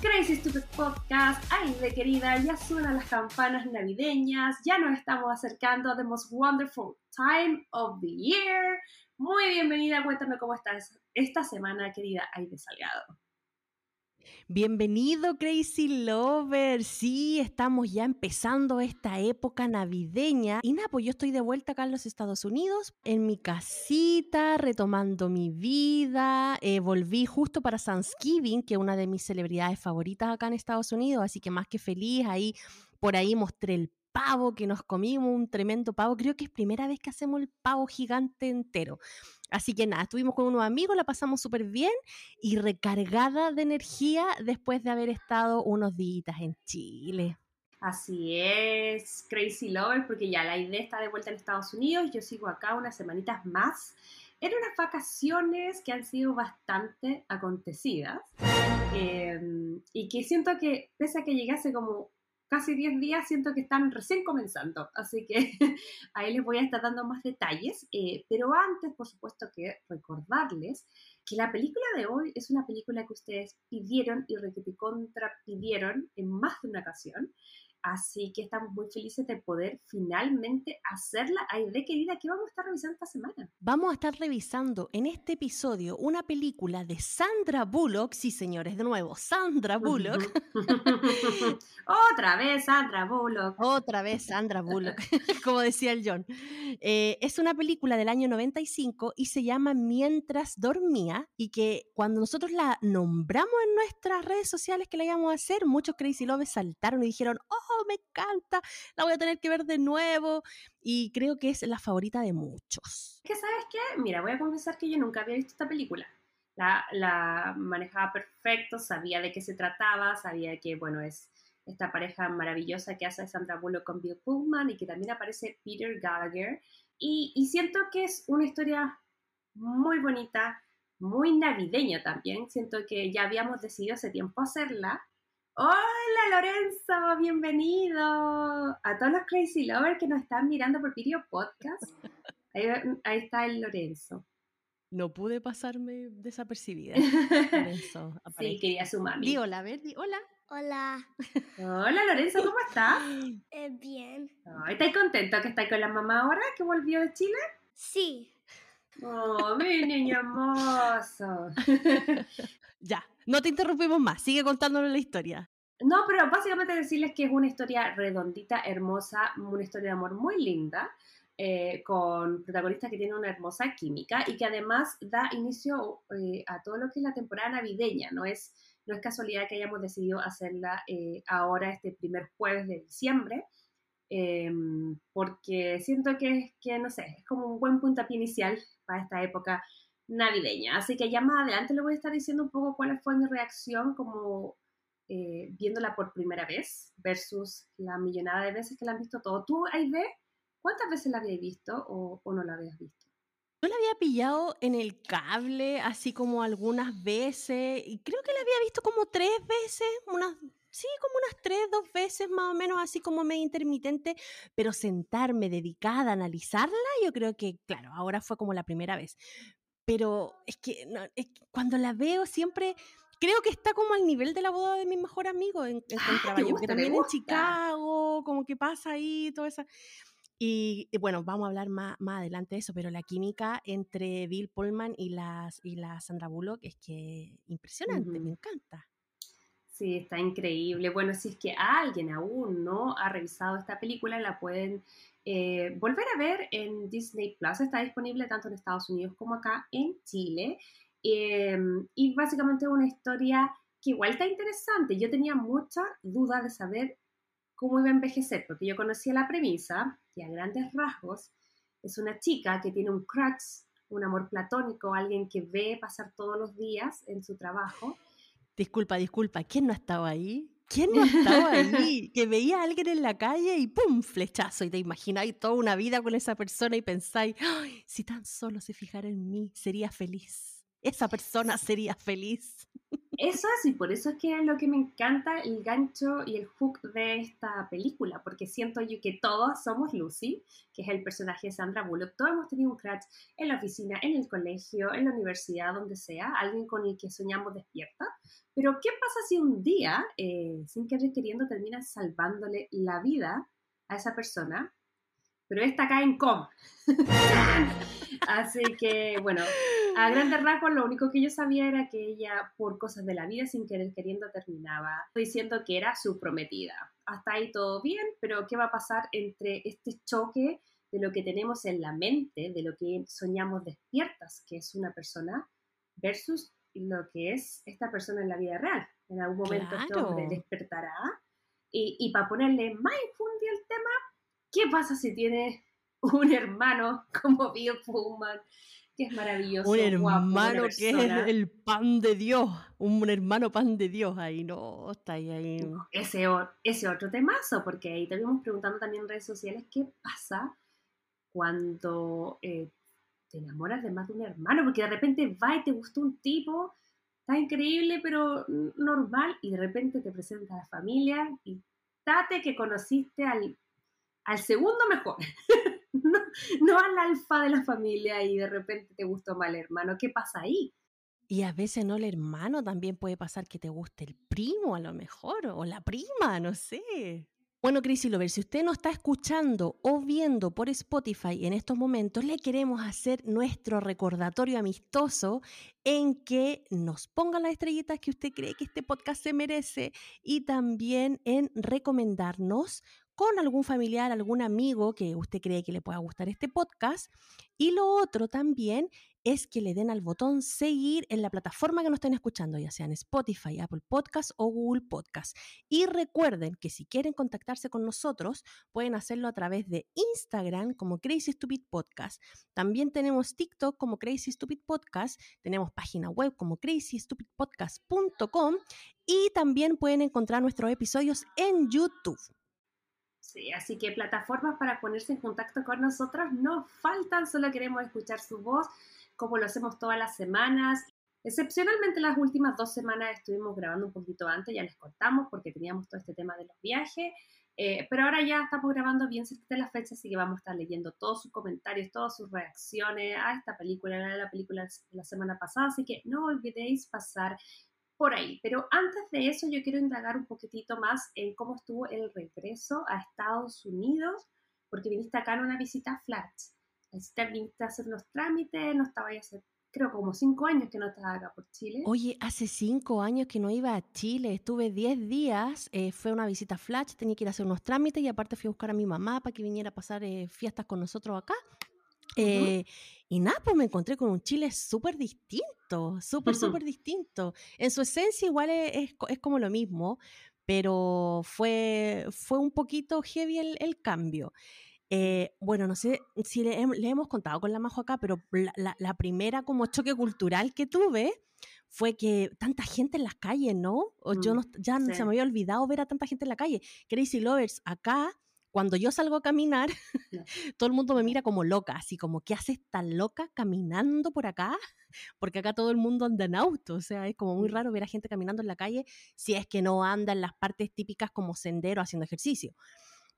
Crazy Stupid Podcast. Ay, querida, ya suenan las campanas navideñas, ya nos estamos acercando a The Most Wonderful Time of the Year. Muy bienvenida, cuéntame cómo estás esta semana, querida Aide Salgado. Bienvenido Crazy Lover. Sí, estamos ya empezando esta época navideña. Y nada, pues yo estoy de vuelta acá en los Estados Unidos, en mi casita, retomando mi vida. Eh, volví justo para Thanksgiving, que es una de mis celebridades favoritas acá en Estados Unidos, así que más que feliz, ahí por ahí mostré el pavo que nos comimos, un tremendo pavo. Creo que es primera vez que hacemos el pavo gigante entero. Así que nada, estuvimos con unos amigos, la pasamos súper bien y recargada de energía después de haber estado unos días en Chile. Así es, Crazy Lover, porque ya la idea está de vuelta en Estados Unidos, yo sigo acá unas semanitas más. Eran unas vacaciones que han sido bastante acontecidas em, y que siento que, pese a que llegase como casi 10 días, siento que están recién comenzando, así que ahí les voy a estar dando más detalles, eh, pero antes, por supuesto, que recordarles que la película de hoy es una película que ustedes pidieron y contra pidieron en más de una ocasión, Así que estamos muy felices de poder finalmente hacerla. de querida, ¿qué vamos a estar revisando esta semana? Vamos a estar revisando en este episodio una película de Sandra Bullock. Sí, señores, de nuevo, Sandra Bullock. Otra vez Sandra Bullock. Otra vez Sandra Bullock, como decía el John. Eh, es una película del año 95 y se llama Mientras dormía y que cuando nosotros la nombramos en nuestras redes sociales que la íbamos a hacer, muchos Crazy Love saltaron y dijeron, oh, me encanta, la voy a tener que ver de nuevo y creo que es la favorita de muchos. ¿Qué sabes qué? Mira, voy a confesar que yo nunca había visto esta película. La, la manejaba perfecto, sabía de qué se trataba, sabía que, bueno, es esta pareja maravillosa que hace Sandra Bullock con Bill Pullman y que también aparece Peter Gallagher. Y, y siento que es una historia muy bonita, muy navideña también. Siento que ya habíamos decidido hace tiempo hacerla Hola Lorenzo, bienvenido a todos los Crazy Lovers que nos están mirando por video podcast. Ahí, está el Lorenzo. No pude pasarme desapercibida. Lorenzo, sí, quería su mami. Di hola, a ver, di hola. Hola. Hola Lorenzo, ¿cómo estás? Eh, bien. ¿Estás contento que estás con la mamá ahora que volvió de Chile? Sí. Oh, mi niño hermoso. ya, no te interrumpimos más, sigue contándonos la historia. No, pero básicamente decirles que es una historia redondita, hermosa, una historia de amor muy linda, eh, con protagonistas que tienen una hermosa química y que además da inicio eh, a todo lo que es la temporada navideña. No es, no es casualidad que hayamos decidido hacerla eh, ahora, este primer jueves de diciembre, em, porque siento que, que, no sé, es como un buen puntapié inicial para esta época navideña. Así que ya más adelante le voy a estar diciendo un poco cuál fue mi reacción como eh, viéndola por primera vez versus la millonada de veces que la han visto todo. ¿Tú, Aide, cuántas veces la habías visto o, no la habías visto? Yo la había pillado en el cable, así como algunas veces, y creo que la había visto como tres veces, unas, sí, como unas tres, dos veces más o menos, así como medio intermitente, pero sentarme dedicada a analizarla, yo creo que, claro, ahora fue como la primera vez pero es que, cuando la veo siempre creo que está como al nivel de la boda de mi mejor amigo en, en ah, que también en Chicago, como que pasa ahí, todo eso. Y, bueno, vamos a hablar más, más adelante de eso, pero la química entre Bill Pullman y, las, y la Sandra Bullock es que impresionante, me encanta. Sí, está increíble. Bueno, si es que alguien aún no ha revisado esta película, la pueden eh, volver a ver en Disney Plus. Está disponible tanto en Estados Unidos como acá en Chile. Em, y básicamente una historia que igual está interesante. Yo tenía mucha duda de saber cómo iba a envejecer, porque yo conocía la premisa, que a grandes rasgos es una chica que tiene un crush, un amor platónico, alguien que ve pasar todos los días en su trabajo. Disculpa, disculpa, ¿quién no estaba ahí? ¿Quién no estaba allí? Que veía a alguien en la calle y ¡pum! flechazo. Y te imagináis toda una vida con esa persona y pensáis, "Ay, si tan solo se fijara en mí, sería feliz. Esa persona sería feliz. Eso es, y por eso es que es lo que me encanta el gancho y el hook de esta película, porque siento yo que todos somos Lucy, que es el personaje de Sandra Bullock. Todos hemos tenido un crush en la oficina, en el colegio, en la universidad, donde sea, alguien con el que soñamos despierta. Pero, ¿qué pasa si un día, eh, sin querer queriendo, terminas salvándole la vida a esa persona? Pero esta cae en coma. Así que, bueno, a grandes rasgos lo único que yo sabía era que ella, por cosas de la vida, sin querer queriendo, terminaba diciendo que era su prometida. Hasta ahí todo bien, pero ¿qué va a pasar entre este choque de lo que tenemos en la mente, de lo que soñamos despiertas, que es una persona, versus lo que es esta persona en la vida real? En algún momento este hombre Claro. despertará. Y, y para ponerle más infundia el tema, ¿qué pasa si tiene un hermano como Bill Pullman, que es maravilloso, Un guapo, hermano que es el pan de Dios. Un hermano pan de Dios ahí, no, está ahí. ahí. ese, otro temazo, porque ahí te vimos preguntando también en redes sociales qué pasa cuando eh, te enamoras de más de un hermano, porque de repente va y te gustó un tipo, está increíble, pero normal, y de repente te presenta a la familia y date que conociste al, al segundo mejor, no, al alfa de la familia y de repente te gustó mal hermano, ¿qué pasa ahí? Y a veces no el hermano, también puede pasar que te guste el primo a lo mejor, o la prima, no sé. Bueno, Crazy Lover, si usted no está escuchando o viendo por Spotify en estos momentos, le queremos hacer nuestro recordatorio amistoso en que nos ponga las estrellitas que usted cree que este podcast se merece y también en recomendarnos con algún familiar, algún amigo que usted cree que le pueda gustar este podcast. Y lo otro también es que le den al botón seguir en la plataforma que nos estén escuchando, ya sea en Spotify, Apple Podcast o Google Podcast. Y recuerden que si quieren contactarse con nosotros, pueden hacerlo a través de Instagram como Crazy Stupid Podcast. También tenemos TikTok como Crazy Stupid Podcast, tenemos página web como crazystupidpodcast.com y también pueden encontrar nuestros episodios en YouTube. Sí, así que plataformas para ponerse en contacto con nosotros no faltan, solo queremos escuchar su voz, como lo hacemos todas las semanas. Excepcionalmente las últimas dos semanas estuvimos grabando un poquito antes, ya les contamos porque teníamos todo este tema de los viajes, eh, pero ahora ya estamos grabando bien cerca de la fecha, así que vamos a estar leyendo todos sus comentarios, todas sus reacciones a esta película, a la película de la semana pasada, así que no olvidéis pasar por ahí. Pero antes de eso, yo quiero indagar un poquitito más en cómo estuvo el regreso a Estados Unidos, porque viniste acá en una visita flat. Te viniste a hacer unos trámites, no estaba ya hace, creo, como cinco años que no estaba acá por Chile. Oye, hace cinco años que no iba a Chile, estuve 10 días, eh, fue una visita flash, tenía que ir a hacer unos trámites y aparte fui a buscar a mi mamá para que viniera a pasar eh, fiestas con nosotros acá. Eh, Y nada, pues me encontré con un Chile súper distinto, súper, Ujú. súper distinto. En su esencia igual es, es co- es como lo mismo, pero fue, fue un poquito heavy el, el cambio. Eh, bueno, no sé si le, le hemos contado con la Majo acá, pero la, la- la primera como choque cultural que tuve fue que tanta gente en las calles, ¿no? O yo Mm, no, ya sí. se me había olvidado ver a tanta gente en la calle. Crazy Lovers, acá, cuando yo salgo a caminar, todo el mundo me mira como loca, así como, ¿qué haces tan loca caminando por acá? Porque acá todo el mundo anda en auto, o sea, es como muy Mm. raro ver a gente caminando en la calle si es que no anda en las partes típicas como sendero haciendo ejercicio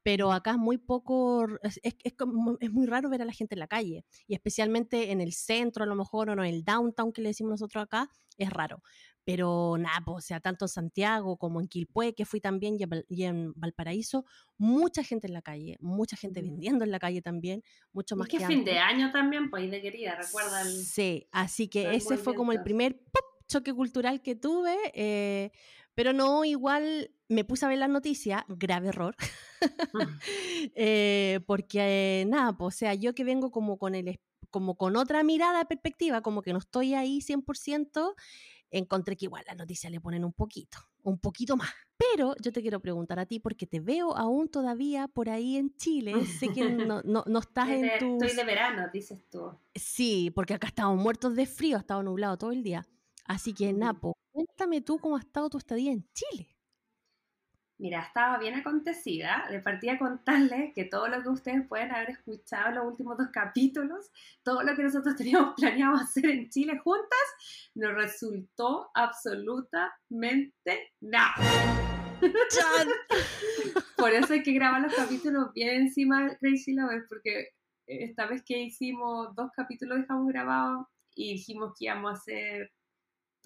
pero acá es muy poco, es, es- es muy raro ver a la gente en la calle, y especialmente en el centro a lo mejor, o no en el downtown que le decimos nosotros acá, es raro. Pero nada, pues, o sea, tanto en Santiago como en Quilpué, que fui también, y en, Valparaíso, mucha gente en la calle, mucha gente vendiendo en la calle también, mucho Y más que que fin de año también, pues, de querida, recuerda el... Sí, así que ese fue como el primer ¡pop! choque cultural que tuve, eh, pero no, igual me puse a ver las noticias, grave error, eh, porque nada, pues, o sea, yo que vengo como con el como con otra mirada, perspectiva, como que no estoy ahí 100%, encontré que igual las noticias le ponen un poquito, un poquito más. Pero yo te quiero preguntar a ti, porque te veo aún todavía por ahí en Chile, sé que no, no, no estás Es en tus... Estoy de verano, dices tú. Sí, porque acá estamos muertos de frío, ha estado nublado todo el día. Así que. Napo, cuéntame tú cómo ha estado tu estadía en Chile. Mira, estaba bien acontecida. De partida a contarles que todo lo que ustedes pueden haber escuchado en los últimos dos capítulos, todo lo que nosotros teníamos planeado hacer en Chile juntas, nos resultó absolutamente nada. Por eso hay que grabar los capítulos bien encima de Crazy Lovers, porque esta vez que hicimos dos capítulos dejamos grabados y dijimos que íbamos a hacer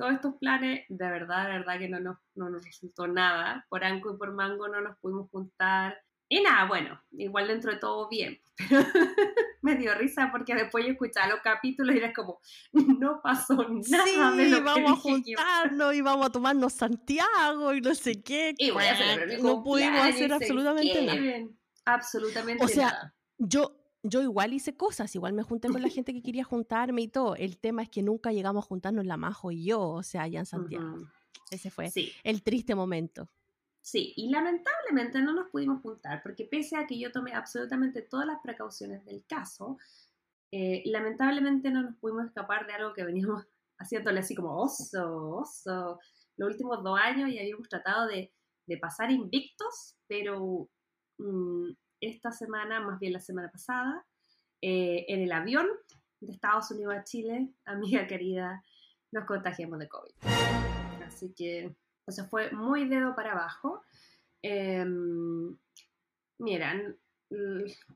todos estos planes, de verdad, de verdad que no nos, no nos resultó nada. Por Anco y por Mango no nos pudimos juntar. Y nada, bueno, igual dentro de todo bien, pero me dio risa porque después yo escuchaba los capítulos y era como, no pasó nada. Sí, vamos a juntarnos y vamos a tomarnos Santiago y no sé qué. Y voy a no pudimos hacer absolutamente nada. Absolutamente o sea, Yo, yo igual hice cosas, igual me junté con la gente que quería juntarme y todo. El tema es que nunca llegamos a juntarnos la Majo y yo, o sea, allá en Santiago. Ese fue el triste momento. Sí, y lamentablemente no nos pudimos juntar porque pese a que yo tomé absolutamente todas las precauciones del caso, eh, lamentablemente no nos pudimos escapar de algo que veníamos haciéndole así como oso, oso, los últimos dos años y habíamos tratado de, de pasar invictos, pero mm, esta semana, más bien la semana pasada, eh, en el avión de Estados Unidos a Chile, amiga querida, nos contagiamos de COVID. Así que eso fue muy dedo para abajo. Eh,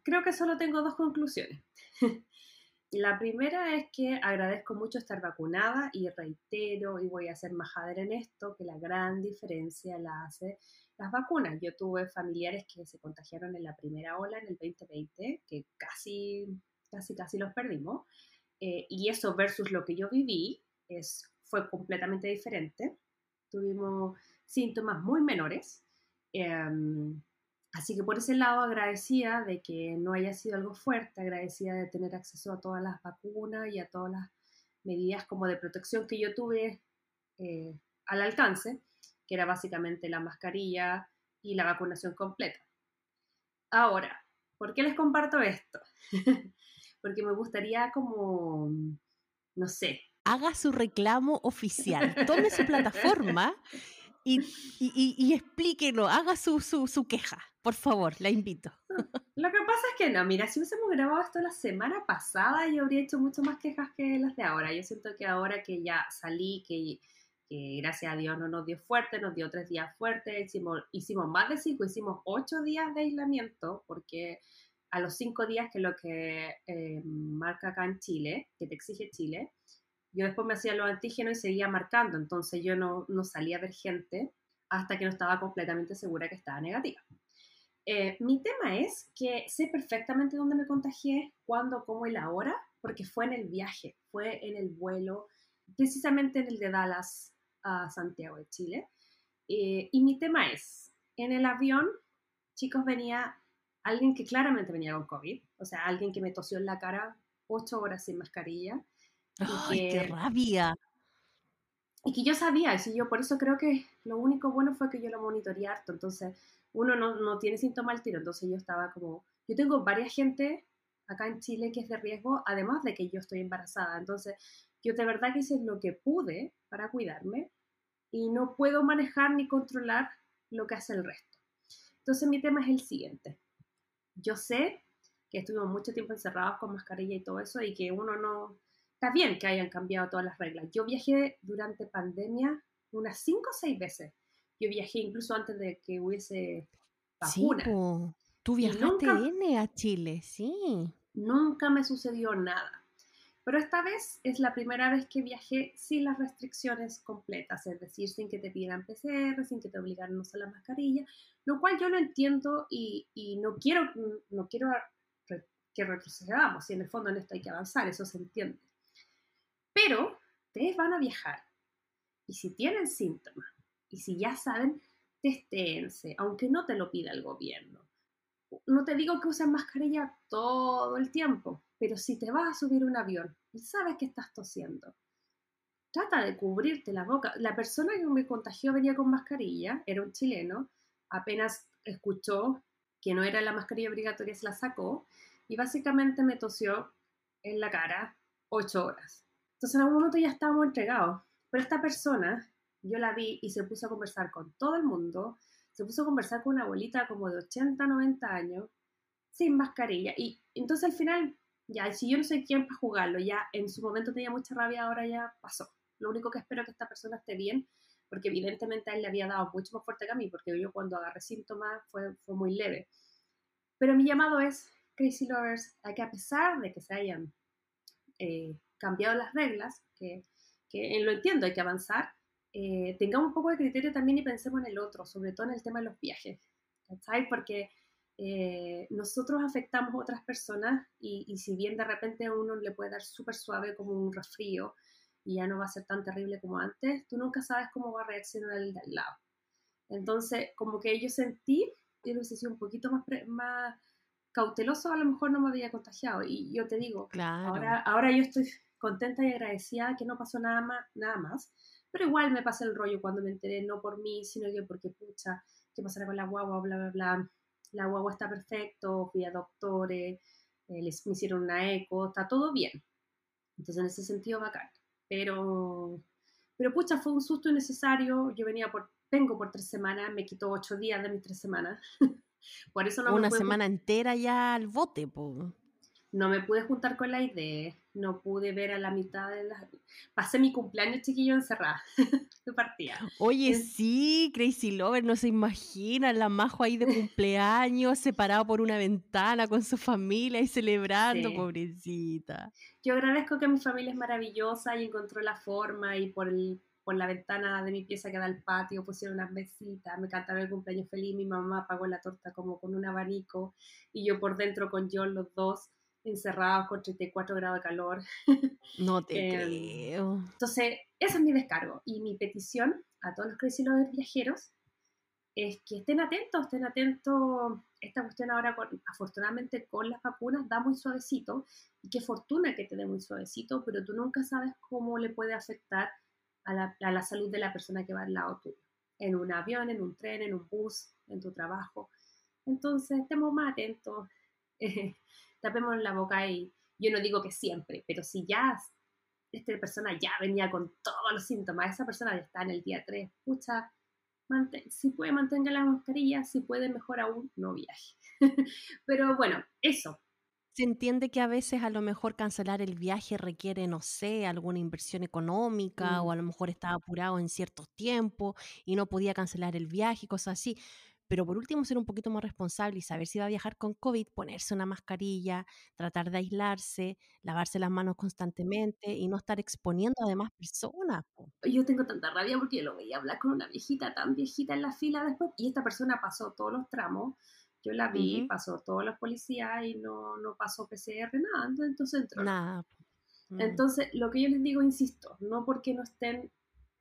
creo que solo tengo dos conclusiones. La primera es que agradezco mucho estar vacunada y reitero y voy a ser majadera en esto, que la gran diferencia la hace las vacunas. Yo tuve familiares que se contagiaron en la primera ola en el 2020, que casi, casi, casi los perdimos. Eh, y eso versus lo que yo viví es, fue completamente diferente. Tuvimos síntomas muy menores. Em, así que por ese lado agradecida de que no haya sido algo fuerte, agradecida de tener acceso a todas las vacunas y a todas las medidas como de protección que yo tuve eh, al alcance que era básicamente la mascarilla y la vacunación completa. Ahora, ¿por qué les comparto esto? Porque me gustaría como, no sé. Haga su reclamo oficial, tome su plataforma y, y, explíquelo, haga su, su, queja, por favor, la invito. Lo que pasa es que no, mira, si hubiésemos grabado esto la semana pasada, yo habría hecho mucho más quejas que las de ahora. Yo siento que ahora que ya salí, que que gracias a Dios no nos dio fuerte, nos dio tres días fuertes, hicimos, hicimos más de cinco, hicimos ocho días de aislamiento, porque a los cinco días, que es lo que eh, marca acá en Chile, que te exige Chile, yo después me hacía los antígenos y seguía marcando, entonces yo no, salía a ver gente hasta que no estaba completamente segura que estaba negativa. Eh, mi tema es que sé perfectamente dónde me contagié, cuándo, cómo y la hora, porque fue en el viaje, fue en el vuelo, precisamente en el de Dallas a Santiago de Chile. Eh, y mi tema es, en el avión, chicos, venía alguien que claramente venía con COVID, o sea, alguien que me tosió en la cara ocho horas sin mascarilla. ¡Ay, qué rabia! Y que yo sabía, y yo por eso creo que lo único bueno fue que yo lo monitoreé harto, entonces uno no, no tiene síntomas al tiro, entonces yo estaba como, yo tengo varias gente acá en Chile que es de riesgo, además de que yo estoy embarazada, entonces yo de verdad que hice lo que pude para cuidarme y no puedo manejar ni controlar lo que hace el resto. Entonces mi tema es el siguiente. Yo sé que estuvimos mucho tiempo encerrados con mascarilla y todo eso y que uno no... Está bien que hayan cambiado todas las reglas. Yo viajé durante pandemia unas cinco o seis veces. Yo viajé incluso antes de que hubiese vacuna. Sí, tú viajaste nunca, a Chile, sí. Nunca me sucedió nada. Pero esta vez es la primera vez que viajé sin las restricciones completas, es decir, sin que te pidan PCR, sin que te obligaran a usar la mascarilla, lo cual yo lo entiendo y, no quiero, no quiero que retrocedamos, y en el fondo en esto hay que avanzar, eso se entiende. Pero ustedes van a viajar y si tienen síntomas y si ya saben, testéense, aunque no te lo pida el gobierno. No te digo que usen mascarilla todo el tiempo, pero si te vas a subir un avión y sabes que estás tosiendo, trata de cubrirte la boca. La persona que me contagió venía con mascarilla, era un chileno, apenas escuchó que no era la mascarilla obligatoria, se la sacó y básicamente me tosió en la cara ocho horas. Entonces en algún momento ya estábamos entregados. Pero esta persona, yo la vi y se puso a conversar con todo el mundo, se puso a conversar con una abuelita como de 80, 90 años, sin mascarilla. Y entonces al final, ya, si yo no soy quien para jugarlo, ya en su momento tenía mucha rabia, ahora ya pasó. Lo único que espero es que esta persona esté bien, porque evidentemente a él le había dado mucho más fuerte que a mí, porque yo cuando agarré síntomas fue, fue muy leve. Pero mi llamado es, Crazy Lovers, a que a pesar de que se hayan eh, cambiado las reglas, que, que lo entiendo, hay que avanzar, eh, tengamos un poco de criterio también y pensemos en el otro, sobre todo en el tema de los viajes, ¿cachai? Porque eh, nosotros afectamos a otras personas y, y, si bien de repente a uno le puede dar súper suave como un resfrío y ya no va a ser tan terrible como antes, tú nunca sabes cómo va a reaccionar el de al lado. Entonces, como que yo sentí, yo hubiese sido un poquito más, más cauteloso, a lo mejor no me había contagiado. Y yo te digo, Claro. ahora, ahora yo estoy contenta y agradecida que no pasó nada más, nada más. Pero igual me pasa el rollo cuando me enteré, no por mí, sino que porque, pucha, ¿qué pasará con la guagua? Bla, bla, bla. La guagua está perfecto, fui a doctores, eh, les, me hicieron una eco, está todo bien. Entonces, en ese sentido, bacán. Pero, pero pucha, fue un susto innecesario. Yo venía por, vengo por tres semanas, me quitó ocho días de mis tres semanas. por eso no me Una pude semana entera ya al bote, po. no me pude juntar con la idea, no pude ver a la mitad de la... Pasé mi cumpleaños chiquillo encerrada, de partida. Oye, Es- sí, Crazy Lover, no se imagina la Majo ahí de cumpleaños, separado por una ventana con su familia y celebrando, Sí. pobrecita. Yo agradezco que mi familia es maravillosa y encontró la forma y por, el, por la ventana de mi pieza que da al patio pusieron unas mesitas, me cantaba el cumpleaños feliz, mi mamá pagó la torta como con un abanico y yo por dentro con John los dos encerrados con 34 grados de calor. No te Em, creo. Entonces, ese es mi descargo y mi petición a todos los Crazy Lovers viajeros es que estén atentos, estén atentos. Esta cuestión ahora, con- afortunadamente, con las vacunas da muy suavecito y qué fortuna que te dé muy suavecito, pero tú nunca sabes cómo le puede afectar a la, a la salud de la persona que va al lado tuyo, en un avión, en un tren, en un bus, en tu trabajo. Entonces, estemos más atentos, eh, tapemos la boca y yo no digo que siempre, pero si ya esta persona ya venía con todos los síntomas, esa persona ya está en el día 3, pucha, si puede mantenga la mascarilla, si puede mejor aún, no viaje. Pero bueno, eso, Se entiende que a veces a lo mejor cancelar el viaje requiere, no sé, alguna inversión económica o Mm. a lo mejor estaba apurado en ciertos tiempos y no podía cancelar el viaje y cosas así. Pero por último, ser un poquito más responsable y saber si va a viajar con COVID, ponerse una mascarilla, tratar de aislarse, lavarse las manos constantemente y no estar exponiendo a demás personas. yo tengo tanta rabia porque yo lo veía hablar con una viejita tan viejita en la fila después y esta persona pasó todos los tramos, yo la vi, pasó todos los policías y no, no pasó PCR, nada, entonces entró. Nada. Mm. Entonces, lo que yo les digo, insisto, no porque no estén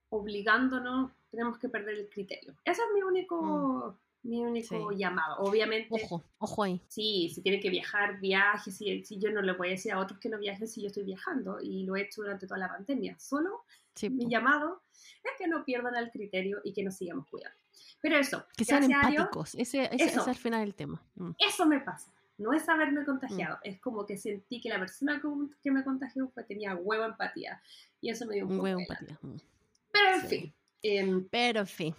obligándonos, tenemos que perder el criterio. Ese es mi único, mi único Sí. llamado. Obviamente, Ojo, ojo ahí. sí, si tienen que viajar, viaje, si, si yo no le voy a decir a otros que no viajen si yo estoy viajando y lo he hecho durante toda la pandemia. Solo Sí, mi po. llamado es que no pierdan el criterio y que nos sigamos cuidando. Pero eso, Que sean a Dios, empáticos. Ese, ese, ese Eso. es al final el tema. Mm. eso me pasa. No es haberme contagiado, es como que sentí que la persona que me contagió fue, tenía huevo empatía. Y eso me dio un poco huevo empatía. mm. Pero en Sí. fin, em, Pero en fin.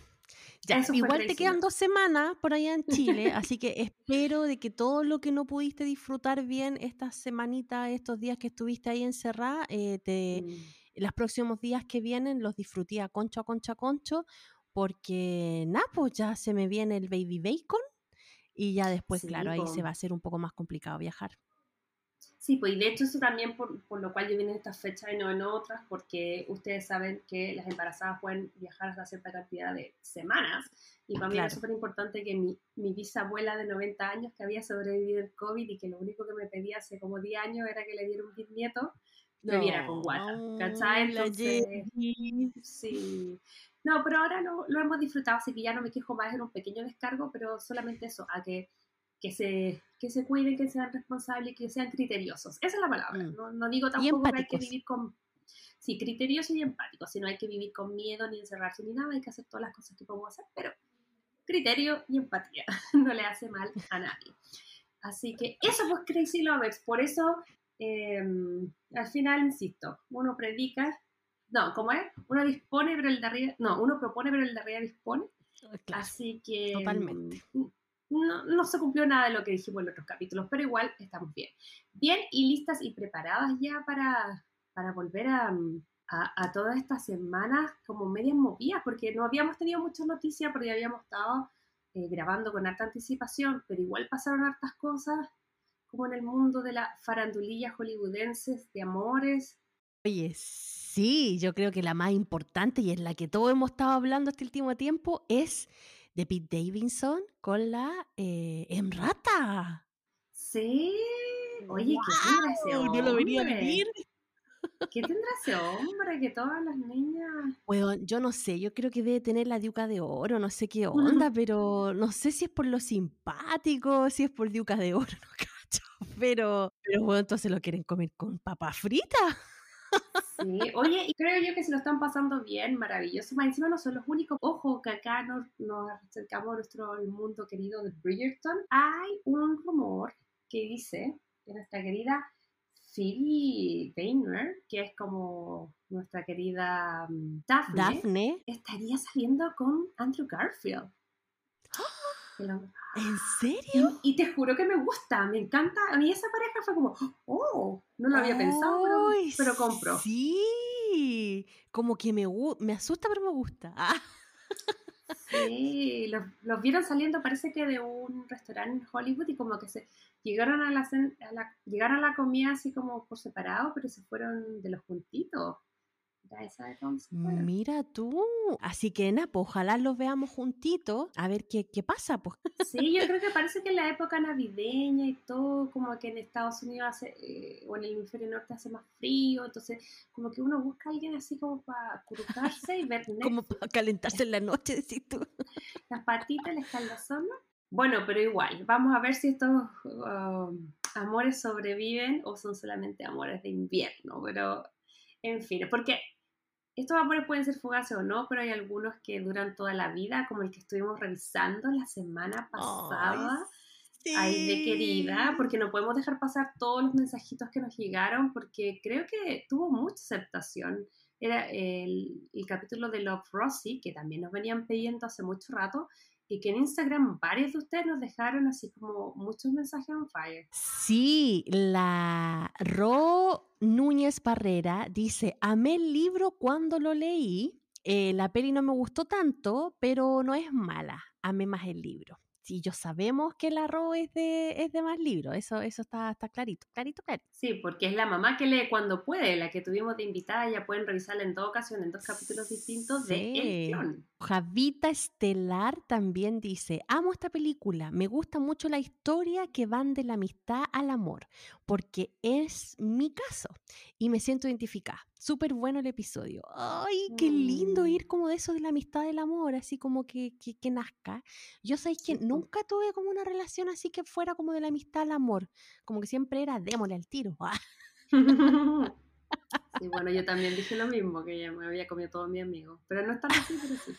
Ya, Eso fue igual te quedan dos semanas por allá en Chile, así que espero de que todo lo que no pudiste disfrutar bien estas semanitas, estos días que estuviste ahí encerrada, eh, te, mm, los próximos días que vienen los disfruté a concho, a concho, a concho, porque nada, pues ya se me viene el baby bacon y ya después, Sí, claro, ahí po. se va a hacer un poco más complicado viajar. Sí, pues y de hecho eso también por, por lo cual yo vine en estas fechas y no en otras, porque ustedes saben que las embarazadas pueden viajar hasta cierta cantidad de semanas. Y para mí era súper importante que mi, mi bisabuela de 90 años, que había sobrevivido el COVID y que lo único que me pedía hace como 10 años era que le diera un bisnieto, me viera con guata. ¿Cachai? Entonces. Sí. No, pero ahora lo, lo hemos disfrutado, así que ya no me quejo más, era un pequeño descargo, pero solamente eso, a que, que, se, que se cuiden, que sean responsables que sean criteriosos. Esa es la palabra. Mm. No, no digo tampoco que hay que vivir con... Sí, criteriosos y empáticos, si no hay que vivir con miedo ni encerrarse ni nada, hay que hacer todas las cosas que podemos hacer, pero criterio y empatía no le hace mal a nadie. Así que eso pues Crazy Lovers, por eso eh, al final, insisto, uno predica, no, ¿cómo es? Uno dispone, pero el de arriba, no, uno propone, pero el de arriba dispone. Claro, Así que totalmente. mm, no, no se cumplió nada de lo que dijimos en otros capítulos, pero igual estamos bien. Bien y listas y preparadas ya para, para volver a, mm, a, a todas estas semanas como medias movidas, porque no habíamos tenido muchas noticias, porque habíamos estado eh, grabando con harta anticipación, pero igual pasaron hartas cosas como en el mundo de la farandulilla hollywoodenses, de amores. Oye, sí, yo creo que la más importante y en la que todos hemos estado hablando este último tiempo es de Pete Davidson con la eh, Emrata. Sí, oye, ¿qué tendrá hombre? No lo venía a vivir. ¿Qué tendrá ese hombre que todas las niñas... Bueno, yo no sé, yo creo que debe tener la Diuca de Oro, no sé qué onda, pero no sé si es por lo simpático, si es por Diuca de Oro, no cacho. Pero, pero bueno, entonces lo quieren comer con papa frita. Sí, oye, y creo yo que se lo están pasando bien, maravilloso. Más encima no son los únicos. Ojo, que acá nos, nos acercamos a nuestro mundo querido de Bridgerton. Hay un rumor que dice que nuestra querida Phoebe Weiner, que es como nuestra querida mm, Daphne, Daphne, estaría saliendo con Andrew Garfield. El ¿en serio? Y, y te juro que me gusta, me encanta. A mí esa pareja fue como, oh, no lo había pensado, pero, ¡Ay, pero compro. Sí, como que me, me asusta, pero me gusta. Ah, Sí, los, los vieron saliendo, parece que de un restaurante en Hollywood y como que se llegaron a la, cen- a la- llegaron a la comida así como por separado, pero se fueron de los juntitos. Mira tú. Así que, nada, pues ojalá los veamos juntitos, a ver qué, qué pasa, pues. Sí, yo creo que parece que en la época navideña y todo, como que en Estados Unidos hace, eh, o en el hemisferio norte hace más frío, entonces como que uno busca a alguien así como para curtarse y ver Como Netflix. para calentarse en la noche, decís tú. las patitas, la escaldazona. Bueno, pero igual, vamos a ver si estos um, amores sobreviven o son solamente amores de invierno, pero en fin, porque estos amores pueden ser fugaces o no, pero hay algunos que duran toda la vida, como el que estuvimos revisando la semana pasada. Ay, de querida, porque no podemos dejar pasar todos los mensajitos que nos llegaron, porque creo que tuvo mucha aceptación. Era el, el capítulo de Love Rosie, que también nos venían pidiendo hace mucho rato, y que en Instagram varios de ustedes nos dejaron así como muchos mensajes on fire. Sí, la Ro Núñez Barrera dice, amé el libro cuando lo leí, eh, la peli no me gustó tanto, pero no es mala, amé más el libro. Sí, yo sabemos que la Ro es de, es de más libros, eso, eso está, está clarito, clarito, clarito. Sí, porque es la mamá que lee cuando puede, la que tuvimos de invitada, ya pueden revisarla en dos ocasiones, en dos capítulos distintos de Sí. El Clon. Javita Estelar también dice, amo esta película, me gusta mucho la historia que van de la amistad al amor, porque es mi caso y me siento identificada. Súper bueno el episodio. Ay, qué lindo Mm. ir como de eso de la amistad del amor, así como que, que, que nazca. Yo sabéis que nunca tuve como una relación así que fuera como de la amistad al amor, como que siempre era démosle al tiro. Sí, bueno, yo también dije lo mismo, que ya me había comido todo mi amigo. Pero no es tan así, pero sí.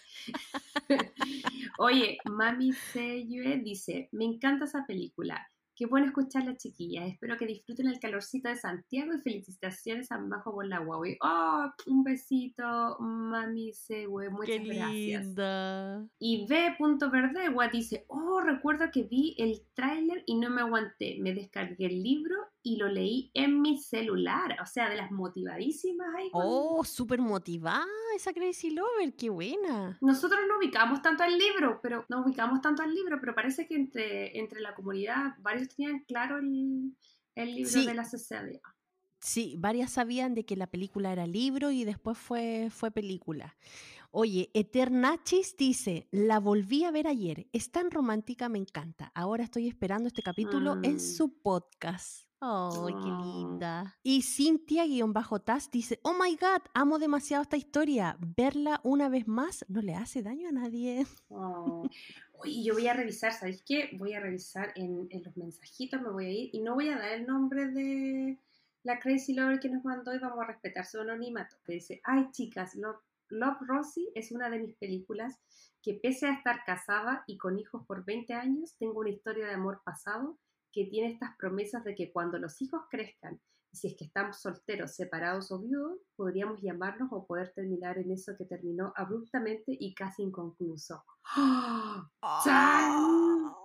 Oye, Mami Seyue dice, me encanta esa película. Qué bueno escucharla, chiquillas. Espero que disfruten el calorcito de Santiago y felicitaciones a Majo por la Huawei. Oh, un besito, Mami Seyue. Muchas qué gracias. linda. Y B.Verdegua dice, oh, recuerdo que vi el tráiler y no me aguanté. Me descargué el libro y lo leí en mi celular. O sea, de las motivadísimas ahí. con- Oh, súper motivada esa Crazy Lover, qué buena. Nosotros no ubicamos tanto al libro, pero no ubicamos tanto al libro, pero parece que entre, entre la comunidad varios tenían claro el, el libro Sí. de la Cecilia. Sí, varias sabían de que la película era libro y después fue, fue película. Oye, Eternachis dice, la volví a ver ayer, es tan romántica, me encanta. Ahora estoy esperando este capítulo en Mm. su podcast. ¡Ay, qué Oh. linda! Y Cintia-Taz dice, oh my god, amo demasiado esta historia. Verla una vez más no le hace daño a nadie. Oh. Oye, yo voy a revisar, ¿sabéis qué? Voy a revisar en, en los mensajitos, me voy a ir y no voy a dar el nombre de la Crazy Lover que nos mandó y vamos a respetar su anonimato. Que dice, ay chicas, Love, Love Rosie es una de mis películas que pese a estar casada y con hijos por 20 años, tengo una historia de amor pasado que tiene estas promesas de que cuando los hijos crezcan si es que estamos solteros, separados o viudos, podríamos llamarnos o poder terminar en eso que terminó abruptamente y casi inconcluso. ¡Ah!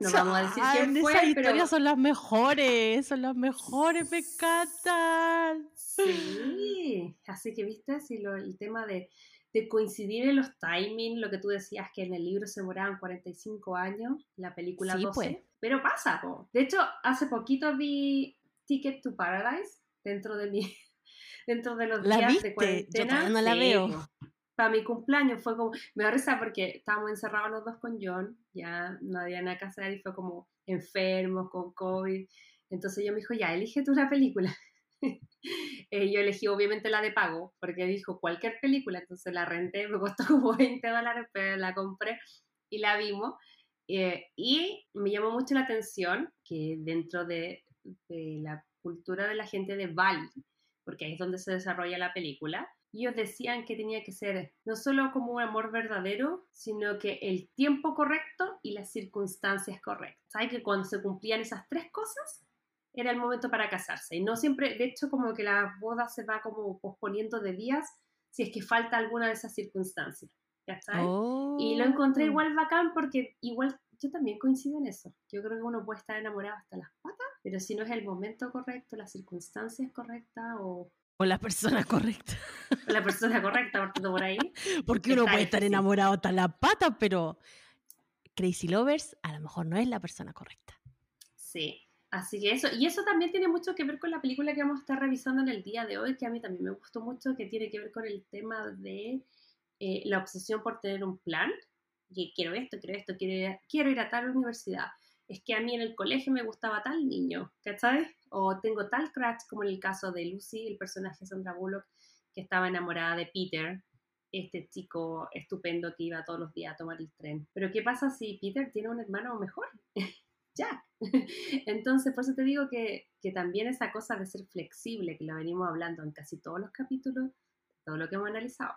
No vamos a decir quién fue, Esas pero- historias son las mejores, son las mejores, me encantan. Sí, así que viste, si lo- el tema de, de coincidir en los timings, lo que tú decías que en el libro se demoraban 45 años, la película Sí, 12, pues. pero pasa, po. De hecho, hace poquito vi Ticket to Paradise dentro de mi dentro de los ¿La días viste? de Yo cuarentena. todavía no la veo. Para mi cumpleaños fue como, me da risa porque estábamos encerrados los dos con John, ya no había nada que hacer y fue como enfermos con COVID. Entonces yo me dijo, ya, elige tú una película. Eh, yo elegí obviamente la de pago, porque dijo cualquier película, entonces la renté, me costó como 20 dólares, pero la compré y la vimos. Eh, y me llamó mucho la atención que dentro de, de la cultura de la gente de Bali, porque ahí es donde se desarrolla la película, ellos decían que tenía que ser no solo como un amor verdadero, sino que el tiempo correcto y las circunstancias correctas. ¿Sabes? Que cuando se cumplían esas tres cosas, era el momento para casarse. Y no siempre, de hecho, como que la boda se va como posponiendo de días si es que falta alguna de esas circunstancias. ¿Cachai? Y lo encontré Oh. igual bacán porque igual yo también coincido en eso. Yo creo que uno puede estar enamorado hasta las patas, pero si no es el momento correcto, las circunstancias correctas o O la persona correcta. la persona correcta, partiendo por ahí. Porque uno Está puede estar difícil. enamorado hasta la pata, pero Crazy Lovers a lo mejor no es la persona correcta. Sí, así que eso, y eso también tiene mucho que ver con la película que vamos a estar revisando en el día de hoy, que a mí también me gustó mucho, que tiene que ver con el tema de eh, la obsesión por tener un plan, que quiero esto, quiero esto, quiero ir, a, quiero ir a tal universidad. Es que a mí en el colegio me gustaba tal niño, ¿cachai? O tengo tal crush, como en el caso de Lucy, el personaje de Sandra Bullock, que estaba enamorada de Peter, este chico estupendo que iba todos los días a tomar el tren. Pero ¿qué pasa si Peter tiene un hermano mejor? Jack. Entonces, por eso te digo que, que también esa cosa de ser flexible, que lo venimos hablando en casi todos los capítulos, todo lo que hemos analizado,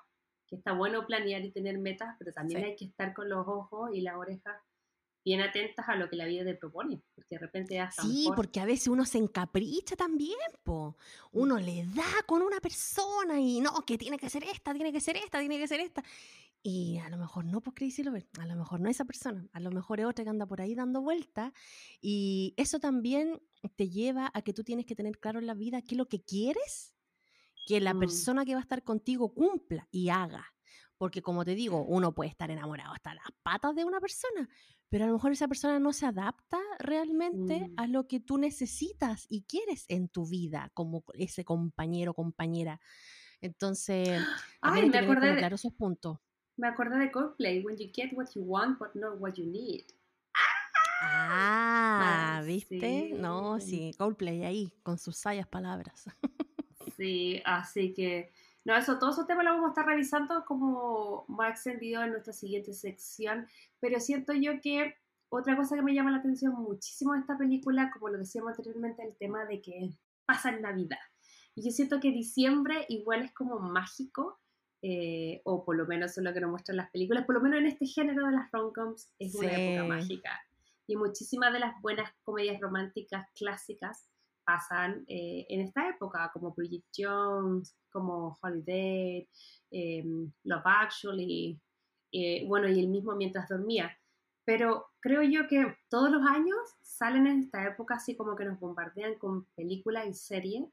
que está bueno planear y tener metas, pero también Sí. hay que estar con los ojos y las orejas bien atentas a lo que la vida te propone, porque de repente hasta Sí, mejor- porque a veces uno se encapricha también, po. Uno le da con una persona y no, que tiene que ser esta, tiene que ser esta, tiene que ser esta. Y a lo mejor no, pues Crazy Lover, a lo mejor no esa persona, a lo mejor es otra que anda por ahí dando vueltas. Y eso también te lleva a que tú tienes que tener claro en la vida qué es lo que quieres, que la Mm. persona que va a estar contigo cumpla y haga. Porque como te digo, uno puede estar enamorado hasta las patas de una persona, pero a lo mejor esa persona no se adapta realmente Mm. a lo que tú necesitas y quieres en tu vida como ese compañero o compañera. Entonces, Ay, me acordé, de, claro esos puntos. me acordé de Coldplay, When you get what you want, but not what you need. Ah, Ah, ¿viste? No, sí. Coldplay ahí, con sus sabias palabras. Sí, así que, no, eso, todos esos temas los vamos a estar revisando como más extendido en nuestra siguiente sección, pero siento yo que otra cosa que me llama la atención muchísimo de esta película, como lo decíamos anteriormente, el tema de que pasa en Navidad. Y yo siento que diciembre igual es como mágico, eh, o por lo menos eso es lo que nos muestran las películas, por lo menos en este género de las rom-coms es una época mágica. Y muchísimas de las buenas comedias románticas clásicas pasan eh, en esta época, como Bridget Jones, como Holiday, eh, Love Actually, eh, bueno, y el mismo Mientras Dormía. Pero creo yo que todos los años salen en esta época así como que nos bombardean con películas y series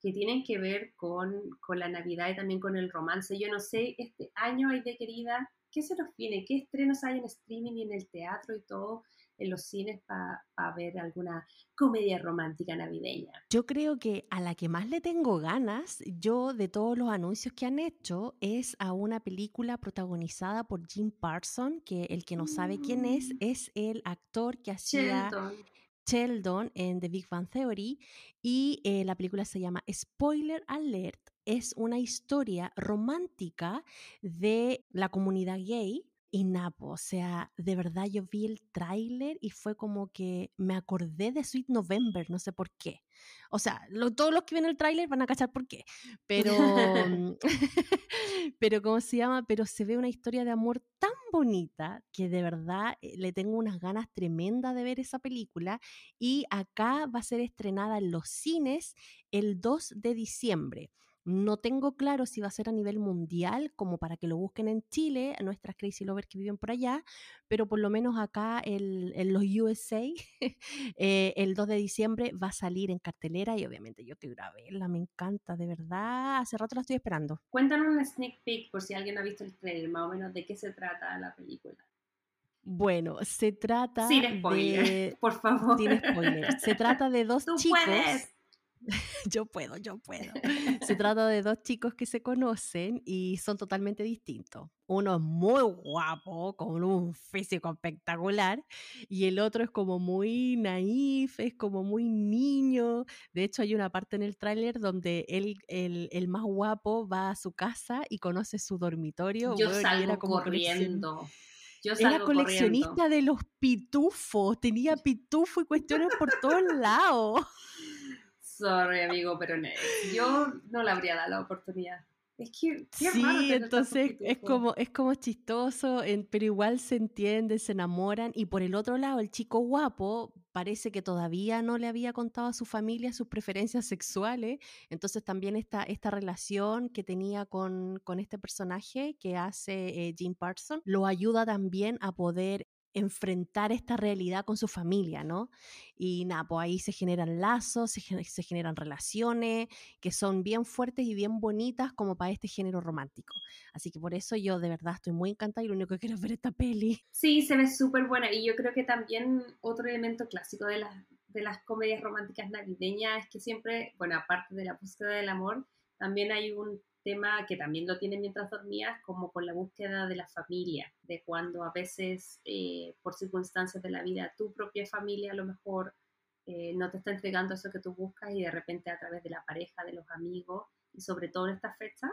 que tienen que ver con, con la Navidad y también con el romance. Yo no sé, este año hay de querida, ¿qué se nos viene? ¿Qué estrenos hay en streaming y en el teatro y todo en los cines para ver alguna comedia romántica navideña? Yo creo que a la que más le tengo ganas, yo de todos los anuncios que han hecho, es a una película protagonizada por Jim Parsons, que el que no sabe quién es, Mm. es el actor que hacía Sheldon. Sheldon en The Big Bang Theory y eh, la película se llama Spoiler Alert. Es una historia romántica de la comunidad gay y Napo. O sea, de verdad yo vi el tráiler y fue como que me acordé de Sweet November, no sé por qué. O sea, lo- todos los que ven el tráiler van a cachar por qué. Pero, pero ¿cómo se llama? Pero se ve una historia de amor tan bonita que de verdad eh, le tengo unas ganas tremendas de ver esa película y acá va a ser estrenada en los cines el 2 de diciembre. No tengo claro si va a ser a nivel mundial, como para que lo busquen en Chile, a nuestras Crazy Lovers que viven por allá, pero por lo menos acá en los USA, eh, el 2 de diciembre va a salir en cartelera y obviamente yo quiero verla, me encanta, de verdad, hace rato la estoy esperando. Cuéntanos un sneak peek por si alguien ha visto el trailer, más o menos de qué se trata la película. Bueno, se trata Sin spoiler, de... por favor. Sin spoiler. Se trata de dos Tú chicos. puedes. Yo puedo, yo puedo. Se trata de dos chicos que se conocen y son totalmente distintos. Uno es muy guapo, con un físico espectacular, y el otro es como muy naif, es como muy niño. De hecho, hay una parte en el tráiler donde él, el, el más guapo va a su casa y conoce su dormitorio. Yo salgo era como corriendo. Era coleccionista corriendo. de los pitufos, tenía pitufo y cuestiones por todos lados. Sorry, amigo, pero no. Yo no le habría dado la oportunidad. Es que, qué Sí, entonces es como, es como chistoso, en- pero igual se entienden, se enamoran. Y por el otro lado, el chico guapo parece que todavía no le había contado a su familia sus preferencias sexuales. Entonces también esta, esta relación que tenía con, con este personaje que hace eh, Jim Parson lo ayuda también a poder enfrentar esta realidad con su familia, ¿no? Y nada, pues ahí se generan lazos, se, gen- se generan relaciones que son bien fuertes y bien bonitas como para este género romántico. Así que por eso yo de verdad estoy muy encantada y lo único que quiero es ver esta peli. Sí, se ve súper buena. Y yo creo que también otro elemento clásico de las, de las comedias románticas navideñas es que siempre, bueno, aparte de la búsqueda del amor, también hay un tema que también lo tienen mientras dormías, como con la búsqueda de la familia, de cuando a veces, eh, por circunstancias de la vida, tu propia familia a lo mejor eh, no te está entregando eso que tú buscas y de repente a través de la pareja, de los amigos y sobre todo en esta fecha,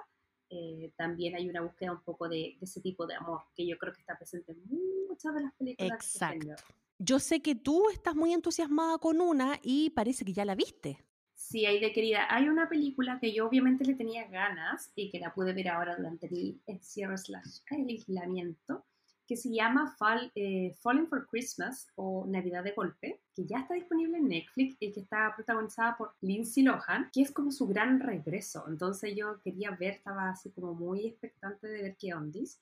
eh, también hay una búsqueda un poco de, de ese tipo de amor, que yo creo que está presente en muchas de las películas. Exacto. género. Yo sé que tú estás muy entusiasmada con una y parece que ya la viste. Sí, hay de querida. Hay una película que yo obviamente le tenía ganas y que la pude ver ahora durante el encierro slash el aislamiento, que se llama Fall, eh, Falling for Christmas o Navidad de Golpe, que ya está disponible en Netflix y que está protagonizada por Lindsay Lohan, que es como su gran regreso. Entonces yo quería ver, estaba así como muy expectante de ver qué ondis.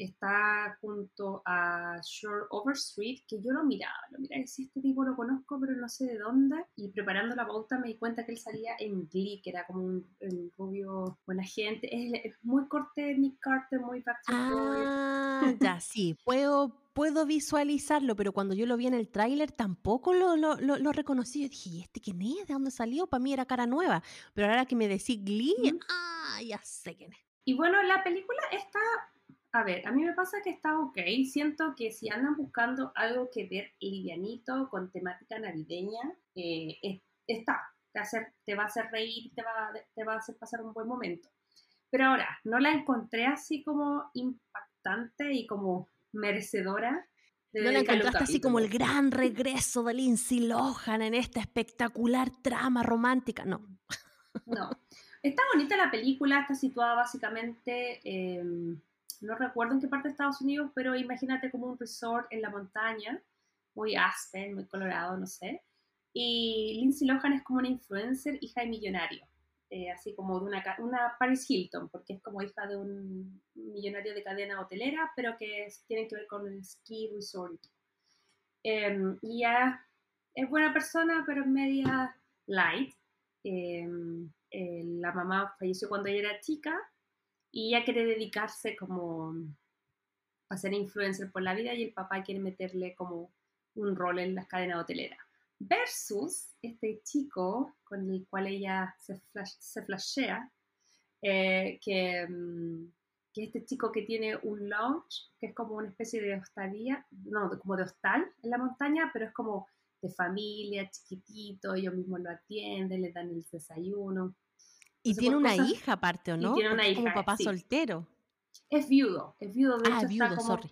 Está junto a Shore Overstreet, que yo lo miraba, lo miraba decía, este tipo lo conozco, pero no sé de dónde. Y preparando la pauta me di cuenta que él salía en Glee, que era como un, un rubio buena gente. Es, es muy corte Nick Carter, muy Boys. Ah, ya, sí, puedo, puedo visualizarlo, pero cuando yo lo vi en el tráiler tampoco lo, lo, lo, lo reconocí. Yo dije, ¿y este quién es? ¿De dónde salió? Para mí era cara nueva. Pero ahora que me decís Glee, ah, ya sé quién es. Y bueno, la película está, a ver, a mí me pasa que está ok. Siento que si andan buscando algo que ver livianito, con temática navideña, eh, es- está. Te, va a hacer- te va a hacer reír, te va, a- te va a hacer pasar un buen momento. Pero ahora, no la encontré así como impactante y como merecedora. de ¿No la encontraste así como el gran regreso de Lindsay Lohan en esta espectacular trama romántica? No. No. Está bonita la película, está situada básicamente, eh, no recuerdo en qué parte de Estados Unidos, pero imagínate como un resort en la montaña, muy Aspen, muy colorado, no sé. Y Lindsay Lohan es como una influencer, hija de millonario, eh, así como de una, una Paris Hilton, porque es como hija de un millonario de cadena hotelera, pero que es- tienen que ver con el ski resort. Eh, y ella es buena persona, pero media light. Eh, eh, la mamá falleció cuando ella era chica y ella quiere dedicarse como a ser influencer por la vida y el papá quiere meterle como un rol en las cadenas hoteleras. Versus este chico con el cual ella se, flash- flashea, eh, que, mm, que este chico que tiene un lounge, que es como una especie de hostalía, no, como de hostal en la montaña, pero es como de familia, chiquitito, ellos mismos lo atienden, le dan el desayuno. Y Entonces, tiene una cosas- hija aparte, ¿o y no? tiene una Porque es como hija, papá sí. soltero. Es viudo, es viudo, de Ah, hecho viudo, está como... sorry.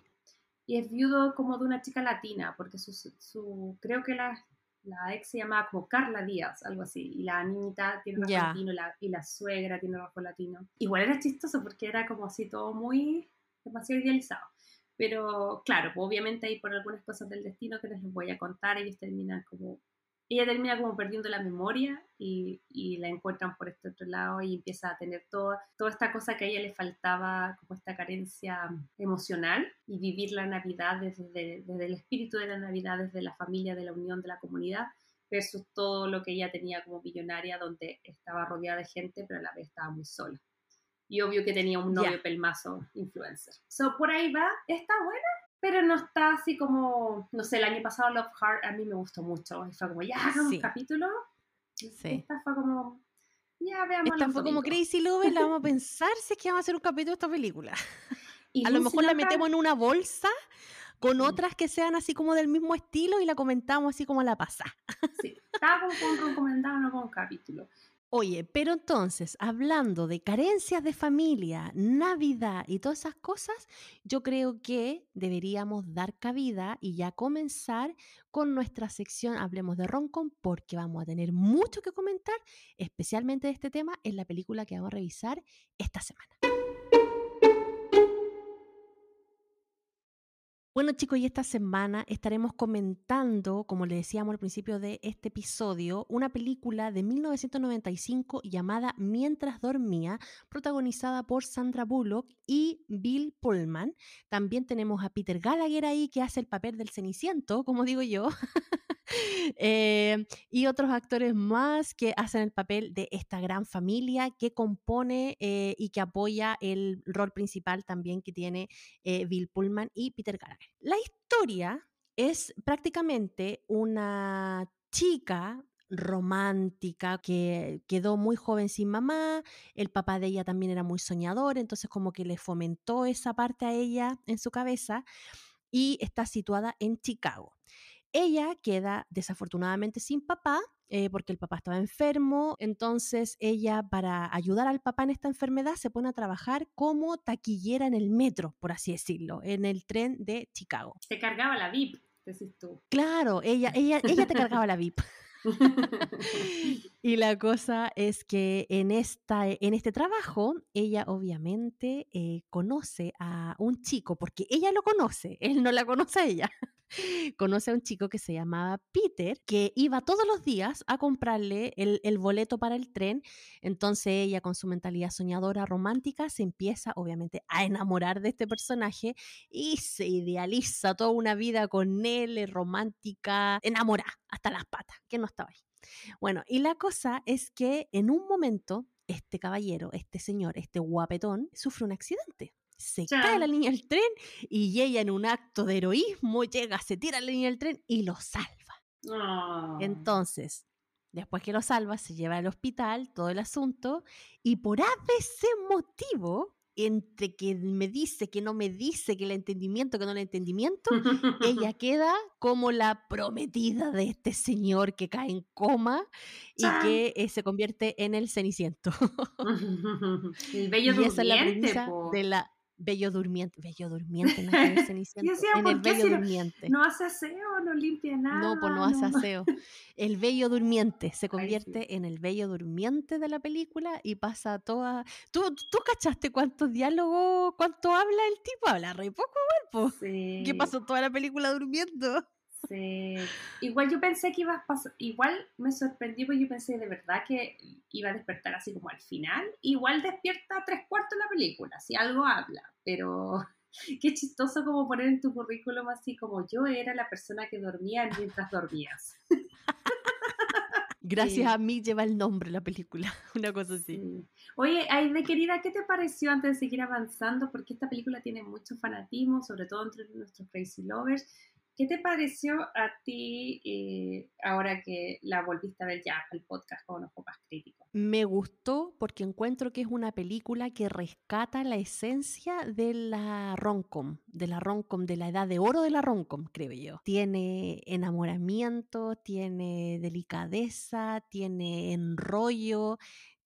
Y es viudo como de una chica latina, porque su, su creo que la, la ex se llamaba como Carla Díaz, algo así, y la niñita tiene rasgo Ya. latino y la, y la suegra tiene rasgo latino. Igual era chistoso porque era como así todo muy demasiado idealizado. Pero claro, pues obviamente ahí por algunas cosas del destino que les voy a contar, ellos terminan como, ella termina como perdiendo la memoria y, y, la encuentran por este otro lado y empieza a tener toda, toda esta cosa que a ella le faltaba, como esta carencia emocional y vivir la Navidad desde, desde el espíritu de la Navidad, desde la familia, de la unión, de la comunidad versus todo lo que ella tenía como millonaria, donde estaba rodeada de gente, pero a la vez estaba muy sola. Y obvio que tenía un novio pelmazo influencer. So, por ahí va, está buena, pero no está así como, no sé, el año pasado Love Heart a mí me gustó mucho. Y fue como, ya, hagamos un capítulo. Sí. Esta fue como, ya veamos. Esta fue como Crazy Love, la vamos a pensar si es que vamos a hacer un capítulo de esta película. Y a lo mejor la metemos en una bolsa con otras que sean así como del mismo estilo y la comentamos así como la pasada. Sí, estaba con, recomendado, no con capítulo. Oye, pero entonces, hablando de carencias de familia, Navidad y todas esas cosas, yo creo que deberíamos dar cabida y ya comenzar con nuestra sección Hablemos de Roncon, porque vamos a tener mucho que comentar, especialmente de este tema, en la película que vamos a revisar esta semana. Bueno chicos, y esta semana estaremos comentando, como le decíamos al principio de este episodio, una película de 1995 llamada Mientras dormía, protagonizada por Sandra Bullock y Bill Pullman. También tenemos a Peter Gallagher ahí que hace el papel del Ceniciento, como digo yo. Eh, y otros actores más que hacen el papel de esta gran familia que compone eh, y que apoya el rol principal también que tiene eh, Bill Pullman y Peter Gallagher. La historia es prácticamente una chica romántica que quedó muy joven sin mamá, el papá de ella también era muy soñador, entonces como que le fomentó esa parte a ella en su cabeza y está situada en Chicago. Ella queda desafortunadamente sin papá eh, porque el papá estaba enfermo, entonces ella para ayudar al papá en esta enfermedad se pone a trabajar como taquillera en el metro, por así decirlo, en el tren de Chicago. Se cargaba la VIP, decís tú. Claro, ella, ella, ella te cargaba la VIP. y la cosa es que en, esta, en este trabajo, ella obviamente eh, conoce a un chico, porque ella lo conoce, él no la conoce a ella conoce a un chico que se llamaba Peter, que iba todos los días a comprarle el, boleto para el tren. Entonces ella con su mentalidad soñadora romántica se empieza obviamente a enamorar de este personaje y se idealiza toda una vida con él, romántica, enamorada hasta las patas, que no estaba ahí. Bueno, y la cosa es que en un momento este caballero, este señor, este guapetón, sufre un accidente se cae la línea del tren y ella en un acto de heroísmo llega, se tira la línea del tren y lo salva. Ah. Entonces, después que lo salva, se lleva al hospital, todo el asunto, y por ese motivo, entre que me dice, que no me dice, que el entendimiento, que no el entendimiento, ella queda como la prometida de este señor que cae en coma y que eh, se convierte en el ceniciento. el bello y esa es la premisa de la Bello Durmiente, Bello Durmiente, no en el Bello Durmiente. No hace aseo, no limpia nada. No, pues no hace aseo. El Bello Durmiente se convierte en el Bello Durmiente de la película y pasa toda... ¿Tú, ¿Tú cachaste cuántos diálogos, cuánto habla el tipo? Habla re poco, igual, sí. ¿Qué pasó toda la película durmiendo? Sí. Igual yo pensé que iba a pasar, igual me sorprendió porque yo pensé de verdad que iba a despertar así como al final. Igual despierta tres cuartos de la película, si algo habla, pero qué chistoso como poner en tu currículum así como yo era la persona que dormía mientras dormías. Gracias a mí lleva el nombre la película, una cosa así. Oye, Aide querida, ¿qué te pareció antes de seguir avanzando? Porque esta película tiene mucho fanatismo, sobre todo entre nuestros crazy lovers. ¿Qué te pareció a ti eh, ahora que la volviste a ver ya el podcast con los más críticos? Me gustó porque encuentro que es una película que rescata la esencia de la roncom, de la roncom, de la edad de oro de la roncom, creo yo. Tiene enamoramiento, tiene delicadeza, tiene enrollo,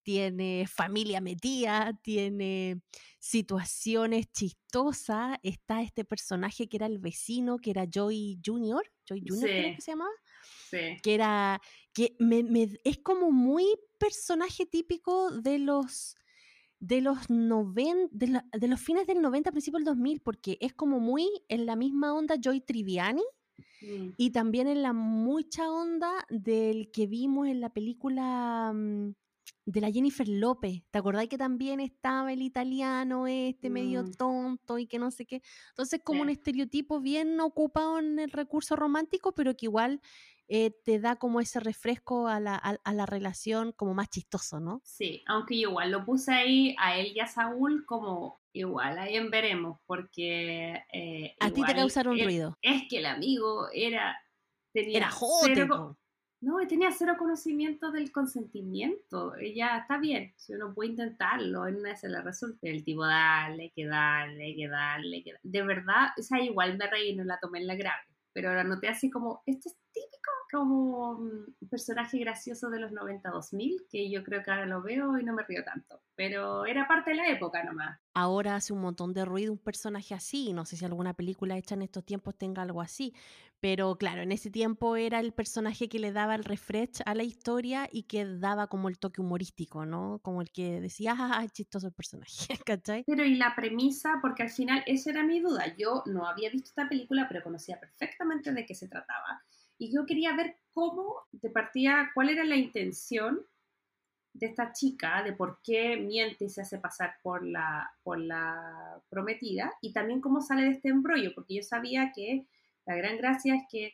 tiene familia metida, tiene situaciones chistosas. Está este personaje que era el vecino, que era Joy Junior, Joy Junior que se llamaba. Sí. Que era, que me, es como muy personaje típico de los de los 90, de, la- de los fines del 90, principios del 2000, porque es como muy en la misma onda Joy Triviani Mm. y también en la mucha onda del que vimos en la película mm, de la Jennifer López. ¿Te acordás que también estaba el italiano este medio Mm. tonto y que no sé qué? Entonces como un estereotipo bien ocupado en el recurso romántico, pero que igual eh, te da como ese refresco a la, a- a la relación como más chistoso, ¿no? Sí, aunque yo igual lo puse ahí a él y a Saúl como igual, ahí en veremos, porque... eh, A ti te causaron es- ruido. Es que el amigo era... Tenía Era jote, cero. No, tenía cero conocimiento del consentimiento. Ella está bien, si uno puede intentarlo, en una se le resulta. El tipo, dale, que dale, que dale, que dale. De verdad, o sea, igual me reí, no la tomé en la grave. Pero la noté así como, esto es típico, como mm, personaje gracioso de los 90-2000, que yo creo que ahora lo veo y no me río tanto. Pero era parte de la época nomás. Ahora hace un montón de ruido un personaje así. No sé si alguna película hecha en estos tiempos tenga algo así. Pero claro, en ese tiempo era el personaje que le daba el refresh a la historia y que daba como el toque humorístico, ¿no? Como el que decía, ah, es chistoso el personaje, ¿cachai? Pero y la premisa, porque al final esa era mi duda. Yo no había visto esta película, pero conocía perfectamente de qué se trataba. Y yo quería ver cómo de partida, cuál era la intención de esta chica, de por qué miente y se hace pasar por la, por la prometida, y también cómo sale de este embrollo, porque yo sabía que la gran gracia es que,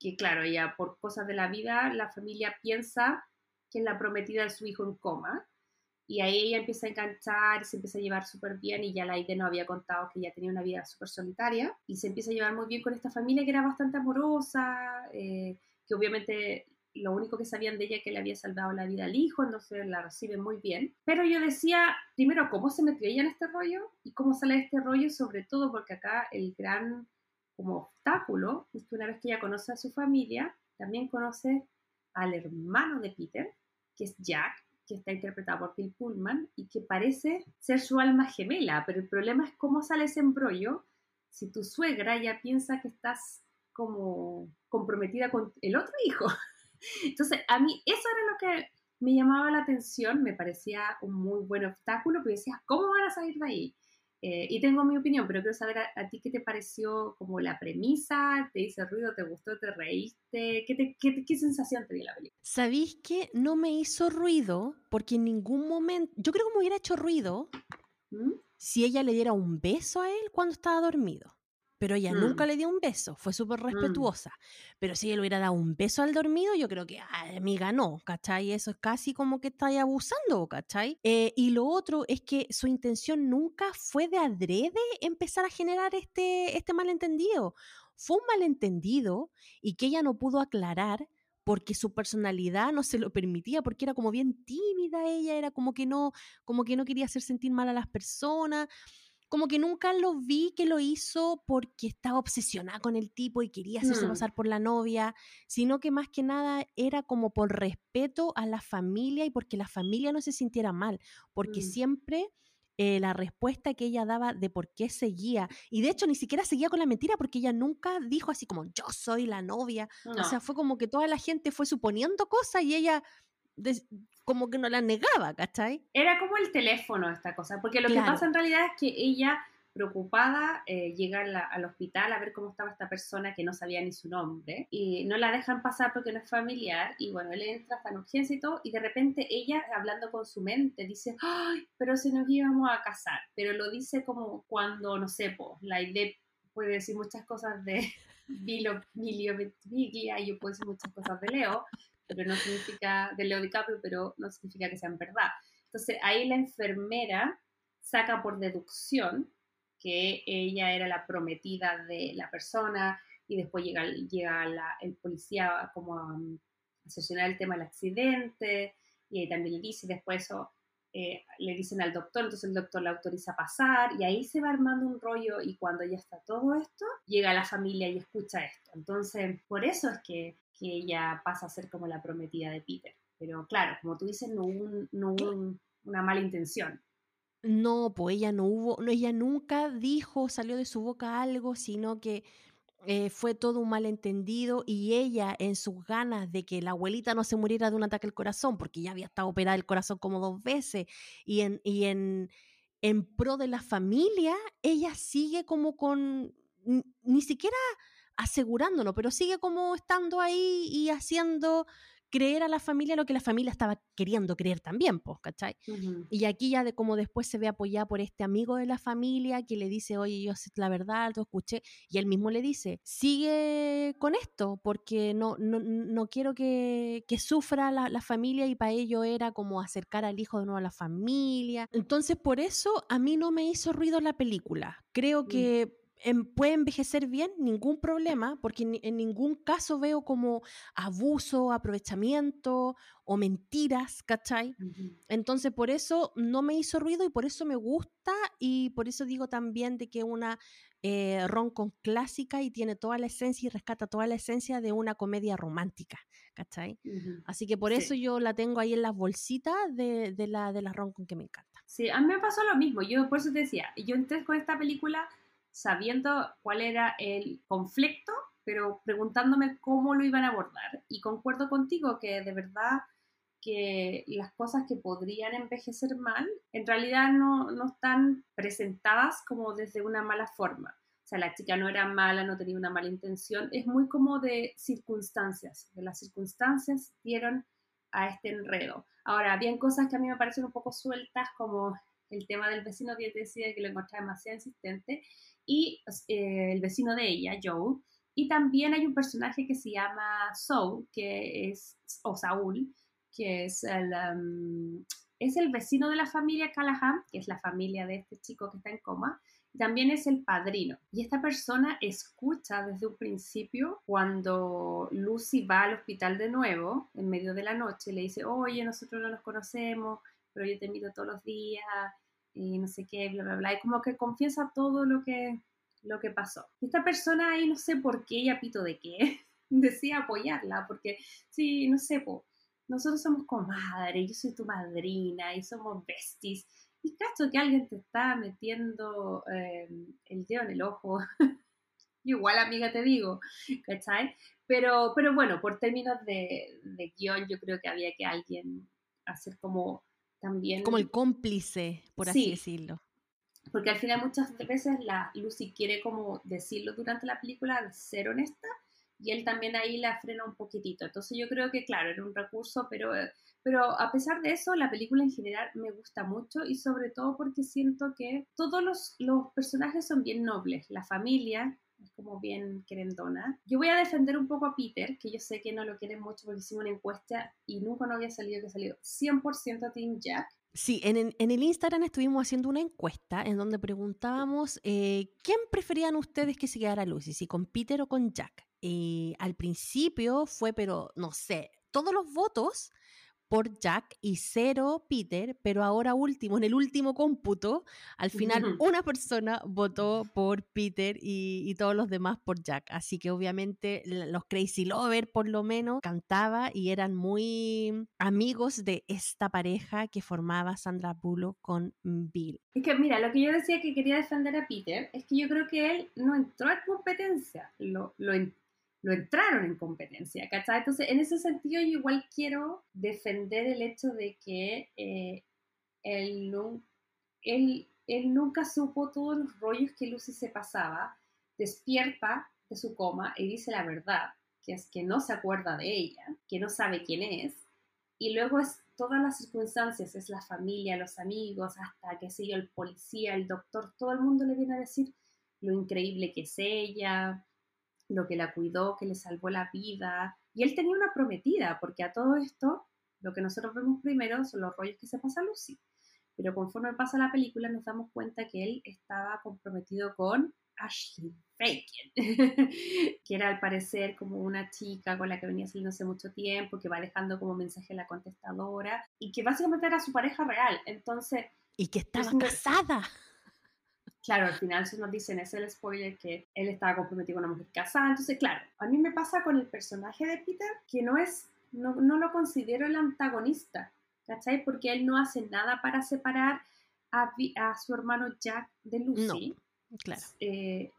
que claro, ya por cosas de la vida, la familia piensa que la prometida de su hijo en coma, y ahí ella empieza a enganchar, se empieza a llevar súper bien y ya la Aide nos había contado que ella tenía una vida súper solitaria y se empieza a llevar muy bien con esta familia que era bastante amorosa, eh, que obviamente lo único que sabían de ella es que le había salvado la vida al hijo, entonces la reciben muy bien. Pero yo decía, primero, ¿cómo se metió ella en este rollo? Y cómo sale de este rollo, sobre todo porque acá el gran como obstáculo es que una vez que ella conoce a su familia, también conoce al hermano de Peter, que es Jack, que está interpretado por Phil Pullman y que parece ser su alma gemela, pero el problema es cómo sale ese embrollo si tu suegra ya piensa que estás como comprometida con el otro hijo. Entonces, a mí eso era lo que me llamaba la atención, me parecía un muy buen obstáculo, pero decía, ¿cómo van a salir de ahí? Eh, y tengo mi opinión, pero quiero saber a, a, ti qué te pareció como la premisa, te hizo ruido, te gustó, te reíste, qué, te, qué, qué sensación te dio la película. ¿Sabéis que no me hizo ruido? Porque en ningún momento, yo creo que me hubiera hecho ruido ¿Mm? si ella le diera un beso a él cuando estaba dormido. Pero ella Mm. nunca le dio un beso, fue súper respetuosa. Pero si ella le hubiera dado un beso al dormido, yo creo que, ay, amiga, no, ¿cachai? Eso es casi como que está ahí abusando, ¿cachai? Eh, y lo otro es que su intención nunca fue de adrede empezar a generar este, este malentendido. Fue un malentendido y que ella no pudo aclarar porque su personalidad no se lo permitía, porque era como bien tímida ella, era como que no, como que no quería hacer sentir mal a las personas como que nunca lo vi que lo hizo porque estaba obsesionada con el tipo y quería hacerse Mm. pasar por la novia, sino que más que nada era como por respeto a la familia y porque la familia no se sintiera mal, porque Mm. siempre eh, la respuesta que ella daba de por qué seguía, y de hecho ni siquiera seguía con la mentira porque ella nunca dijo así como yo soy la novia, No. o sea, fue como que toda la gente fue suponiendo cosas y ella des- como que no la negaba, ¿cachai? Era como el teléfono esta cosa, porque lo Claro. que pasa en realidad es que ella, preocupada, eh, llega a la- al hospital a ver cómo estaba esta persona que no sabía ni su nombre, y no la dejan pasar porque no es familiar, y bueno, él entra hasta en urgencia y todo, y de repente ella, hablando con su mente, dice, ¡ay, pero si nos íbamos a casar! Pero lo dice como cuando, no sé, po, la idea puede decir muchas cosas de Bilio Ventimiglia, y yo puedo decir muchas cosas de Leo, pero no significa, de Leo DiCaprio, pero no significa que sean verdad. Entonces ahí la enfermera saca por deducción que ella era la prometida de la persona y después llega, llega el policía como a, um, a el tema del accidente y ahí también le dice, después eso eh, le dicen al doctor, entonces el doctor la autoriza a pasar y ahí se va armando un rollo y cuando ya está todo esto, llega la familia y escucha esto. Entonces, por eso es que, que ella pasa a ser como la prometida de Peter. Pero claro, como tú dices, no hubo, un- no hubo un- una mala intención. No, pues ella no hubo, no, ella nunca dijo, salió de su boca algo, sino que eh, fue todo un malentendido y ella en sus ganas de que la abuelita no se muriera de un ataque al corazón, porque ya había estado operada el corazón como dos veces, y en, y en, en pro de la familia, ella sigue como con, ni siquiera asegurándolo, pero sigue como estando ahí y haciendo creer a la familia lo que la familia estaba queriendo creer también, pues, ¿cachai? Y aquí ya de como después se ve apoyada por este amigo de la familia que le dice, oye, yo sé la verdad, lo escuché, y él mismo le dice, sigue con esto, porque no, no, no quiero que, que sufra la, la, familia y para ello era como acercar al hijo de nuevo a la familia. Entonces, por eso a mí no me hizo ruido la película. Creo mm. Que puede envejecer bien, ningún problema, porque en, ningún caso veo como abuso, aprovechamiento o mentiras, ¿cachai? Entonces por eso no me hizo ruido y por eso me gusta y por eso digo también de que una eh, con clásica y tiene toda la esencia y rescata toda la esencia de una comedia romántica, ¿cachai? Así que por eso yo la tengo ahí en las bolsitas de, de la, de la con que me encanta. Sí, a mí me pasó lo mismo, yo por eso te decía, yo entré con esta película sabiendo cuál era el conflicto, pero preguntándome cómo lo iban a abordar. Y concuerdo contigo que de verdad que las cosas que podrían envejecer mal, en realidad no, no están presentadas como desde una mala forma. O sea, la chica no era mala, no tenía una mala intención, es muy como de circunstancias, de las circunstancias dieron a este enredo. Ahora, habían cosas que a mí me parecen un poco sueltas, como el tema del vecino que decía que lo encontraba demasiado insistente, y eh, el vecino de ella, Joe. Y también hay un personaje que se llama Saul, que es, o Saúl, que es el, um, es el vecino de la familia Callahan, que es la familia de este chico que está en coma. También es el padrino. Y esta persona escucha desde un principio cuando Lucy va al hospital de nuevo, en medio de la noche, le dice, oye, nosotros no nos conocemos, pero yo te miro todos los días, y no sé qué, bla, bla, bla, y como que confiesa todo lo que, lo que pasó. Esta persona ahí no sé por qué, ella pito de qué, decía apoyarla, porque sí, no sé, po, nosotros somos comadres, yo soy tu madrina y somos besties, y cacho que alguien te está metiendo em, el dedo en el ojo. Igual, amiga, te digo, ¿cachai? Pero, pero bueno, por términos de, de guion, yo creo que había que alguien hacer como también... Como el cómplice, por así decirlo. Porque al final muchas veces la Lucy quiere como decirlo durante la película, de ser honesta, y él también ahí la frena un poquitito. Entonces yo creo que, claro, era un recurso, pero, pero a pesar de eso, la película en general me gusta mucho y sobre todo porque siento que todos los, los personajes son bien nobles. La familia, es como bien querendona. Yo voy a defender un poco a Peter, que yo sé que no lo quieren mucho porque hicimos una encuesta y nunca no había salido que salió 100% Team Jack. Sí, en, en, el Instagram estuvimos haciendo una encuesta en donde preguntábamos eh, quién preferían ustedes que se quedara Lucy, si con Peter o con Jack. Y al principio fue, pero no sé, todos los votos por Jack y cero Peter, pero ahora último, en el último cómputo, al final una persona votó por Peter y, todos los demás por Jack. Así que obviamente los Crazy Lovers por lo menos cantaba y eran muy amigos de esta pareja que formaba Sandra Bullock con Bill. Es que mira, lo que yo decía que quería defender a Peter es que yo creo que él no entró en competencia, lo, lo lo entraron en competencia, ¿cachai? Entonces, en ese sentido, yo igual quiero defender el hecho de que eh, él, nunca supo todos los rollos que Lucy se pasaba, despierta de su coma y dice la verdad, que es que no se acuerda de ella, que no sabe quién es, y luego es todas las circunstancias, es la familia, los amigos, hasta, qué sé yo, el policía, el doctor, todo el mundo le viene a decir lo increíble que es ella, lo que la cuidó, que le salvó la vida. Y él tenía una prometida, porque a todo esto, lo que nosotros vemos primero son los rollos que se pasa a Lucy. Pero conforme pasa la película nos damos cuenta que él estaba comprometido con Ashley Bacon, que era al parecer como una chica con la que venía saliendo hace mucho tiempo, que va dejando como mensaje a la contestadora y que básicamente era su pareja real. Entonces... Y que estaba casada. Claro, al final se nos dicen, es el spoiler, que él estaba comprometido con una mujer casada. Entonces, claro, a mí me pasa con el personaje de Peter que no es, no, no lo considero el antagonista, ¿cachai? Porque él no hace nada para separar a, a su hermano Jack de Lucy. No, claro. Eh,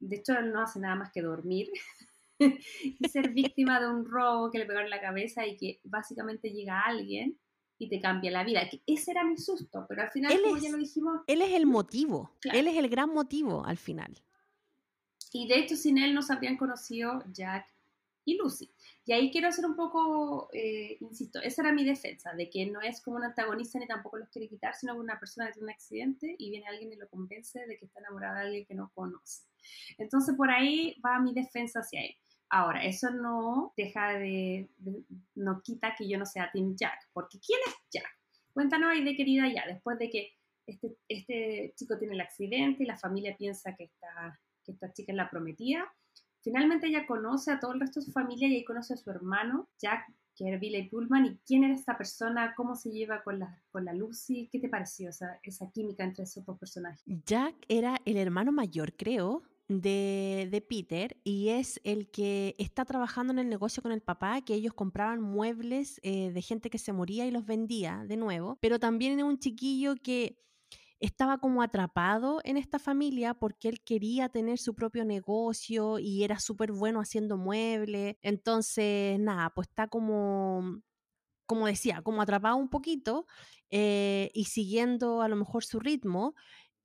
de hecho no hace nada más que dormir y ser víctima de un robo que le pegó en la cabeza y que básicamente llega alguien y te cambia la vida. Que ese era mi susto, pero al final, como ya lo dijimos... Él es el motivo, él es el gran motivo al final. Y de hecho, sin él no se habrían conocido Jack y Lucy. Y ahí quiero hacer un poco, eh, insisto, esa era mi defensa, de que no es como un antagonista ni tampoco los quiere quitar, sino una persona que tiene un accidente y viene alguien y lo convence de que está enamorada de alguien que no conoce. Entonces por ahí va mi defensa hacia él. Ahora, eso no deja de, no quita que yo no sea Team Jack, porque ¿quién es Jack? Cuéntanos ahí de querida ya, después de que este, este chico tiene el accidente y la familia piensa que esta, que esta chica es la prometida, finalmente ella conoce a todo el resto de su familia y ahí conoce a su hermano, Jack, que era Billy Pullman, y quién era esta persona, cómo se lleva con la, Lucy, ¿qué te pareció esa, esa química entre esos dos personajes? Jack era el hermano mayor, creo, de, Peter y es el que está trabajando en el negocio con el papá, que ellos compraban muebles eh, de gente que se moría y los vendía de nuevo, pero también era un chiquillo que estaba como atrapado en esta familia porque él quería tener su propio negocio y era súper bueno haciendo muebles. Entonces, nada, pues está como, como decía, como atrapado un poquito eh, y siguiendo a lo mejor su ritmo.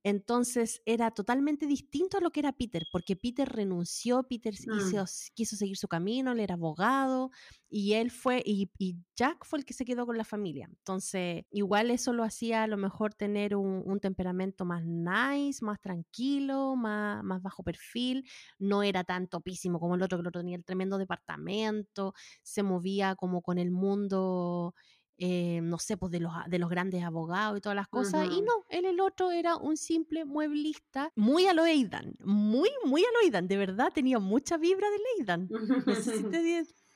Entonces era totalmente distinto a lo que era Peter, porque Peter renunció, Peter mm. quiso seguir su camino, él era abogado y él fue, y, Jack fue el que se quedó con la familia. Entonces, igual eso lo hacía a lo mejor tener un, temperamento más nice, más tranquilo, más, más bajo perfil, no era tan topísimo como el otro, que el otro tenía el tremendo departamento, se movía como con el mundo eh, no sé, pues de los, de los grandes abogados y todas las cosas. Y no, él el otro era un simple mueblista, muy a lo Aidan, muy, muy a lo Aidan, de verdad tenía mucha vibra de Aidan. No sé si te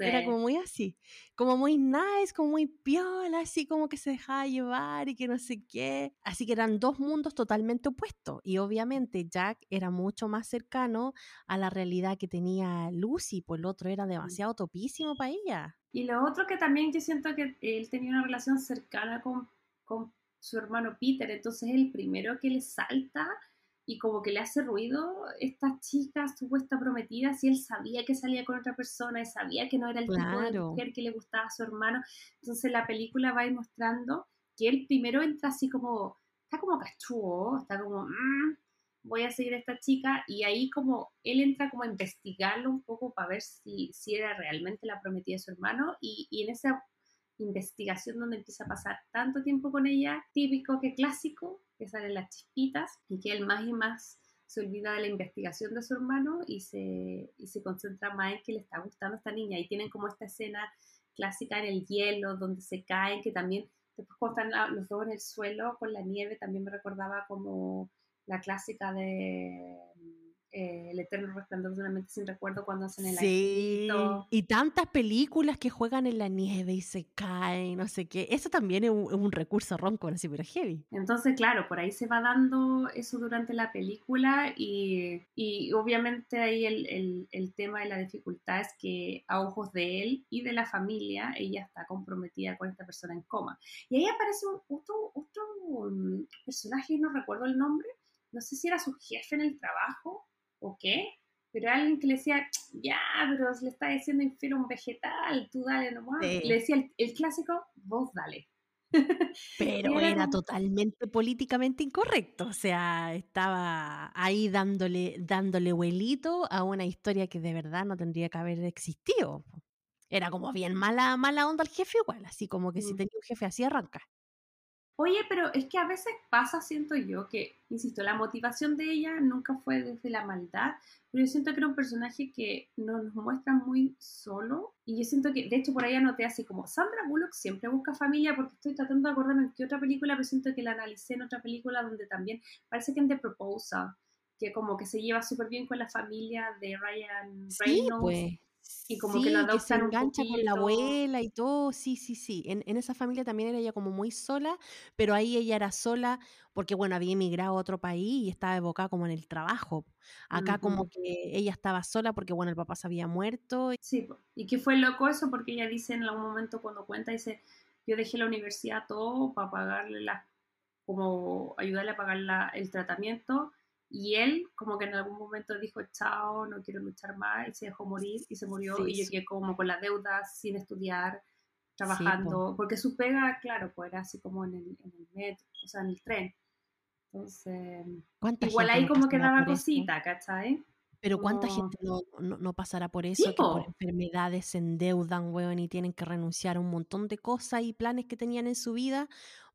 Era como muy así, como muy nice, como muy piola, así como que se dejaba llevar y que no sé qué. Así que eran dos mundos totalmente opuestos. Y obviamente Jack era mucho más cercano a la realidad que tenía Lucy, pues el otro era mm. demasiado topísimo para ella. Y lo otro que también yo siento que él tenía una relación cercana con, con su hermano Peter, entonces el primero que le salta y como que le hace ruido esta chica supuesta prometida si él sabía que salía con otra persona y sabía que no era el tipo de mujer que le gustaba a su hermano. Entonces la película va a ir mostrando que él primero entra así como, está como cachudo, está como, mm, voy a seguir a esta chica y ahí como él entra como a investigarlo un poco para ver si, si era realmente la prometida de su hermano y, y en esa investigación donde empieza a pasar tanto tiempo con ella, típico que clásico, que salen las chispitas y que él más y más se olvida de la investigación de su hermano y se, y se concentra más en que le está gustando a esta niña. Y tienen como esta escena clásica en el hielo, donde se caen, que también, después cuando están los dos en el suelo con la nieve, también me recordaba como la clásica de eh, El eterno resplandor de una mente sin recuerdo cuando hacen el Sí, y tantas películas que juegan en la nieve y se caen, no sé qué. Eso también es un, recurso ronco, así, pero heavy. Entonces, claro, por ahí se va dando eso durante la película y, obviamente ahí el, el, tema de la dificultad es que a ojos de él y de la familia, ella está comprometida con esta persona en coma. Y ahí aparece otro, otro mm, personaje, no recuerdo el nombre, no sé si era su jefe en el trajo o qué, pero alguien que le decía, ya, pero le está diciendo infiel un vegetal, tú dale nomás. Le decía el, clásico, vos dale. Pero era, totalmente políticamente incorrecto, o sea, estaba ahí dándole, dándole vuelito a una historia que de verdad no tendría que haber existido. Era como bien mala, mala onda el jefe igual, así como que si mm. tenía un jefe así arranca. Oye, pero es que a veces pasa, siento yo, que, insisto, la motivación de ella nunca fue desde la maldad, pero yo siento que era un personaje que nos muestra muy solo. Y yo siento que, de hecho, por ahí anoté así como, Sandra Bullock siempre busca familia, porque estoy tratando de acordarme en qué otra película, pero siento que la analicé en otra película donde también parece que en The Proposal, que como que se lleva súper bien con la familia de Ryan Reynolds. Pues. Y como que, se engancha con la abuela y todo, sí, sí, sí. En, en, esa familia también era ella como muy sola, pero ahí ella era sola porque, bueno, había emigrado a otro país y estaba evocada como en el trabajo. Acá como que ella estaba sola porque, bueno, el papá se había muerto. Sí, y que fue loco eso porque ella dice en algún momento cuando cuenta, dice, yo dejé la universidad todo para pagarle la, como ayudarle a pagar la, el tratamiento Y él como que en algún momento dijo, chao, no quiero luchar más, y se dejó morir y se murió. Sí, y yo sí. quedé como con la deuda, sin estudiar, trabajando, porque su pega, claro, pues era así como en el, en el metro, o sea, en el tren. Entonces, ¿Cuánta igual ahí no como que daba cosita, ¿cachai? Pero ¿cuánta Como- gente no, no, no pasará por Sí, eso? Que por po. enfermedades se endeudan, weón, y tienen que renunciar a un montón de cosas y planes que tenían en su vida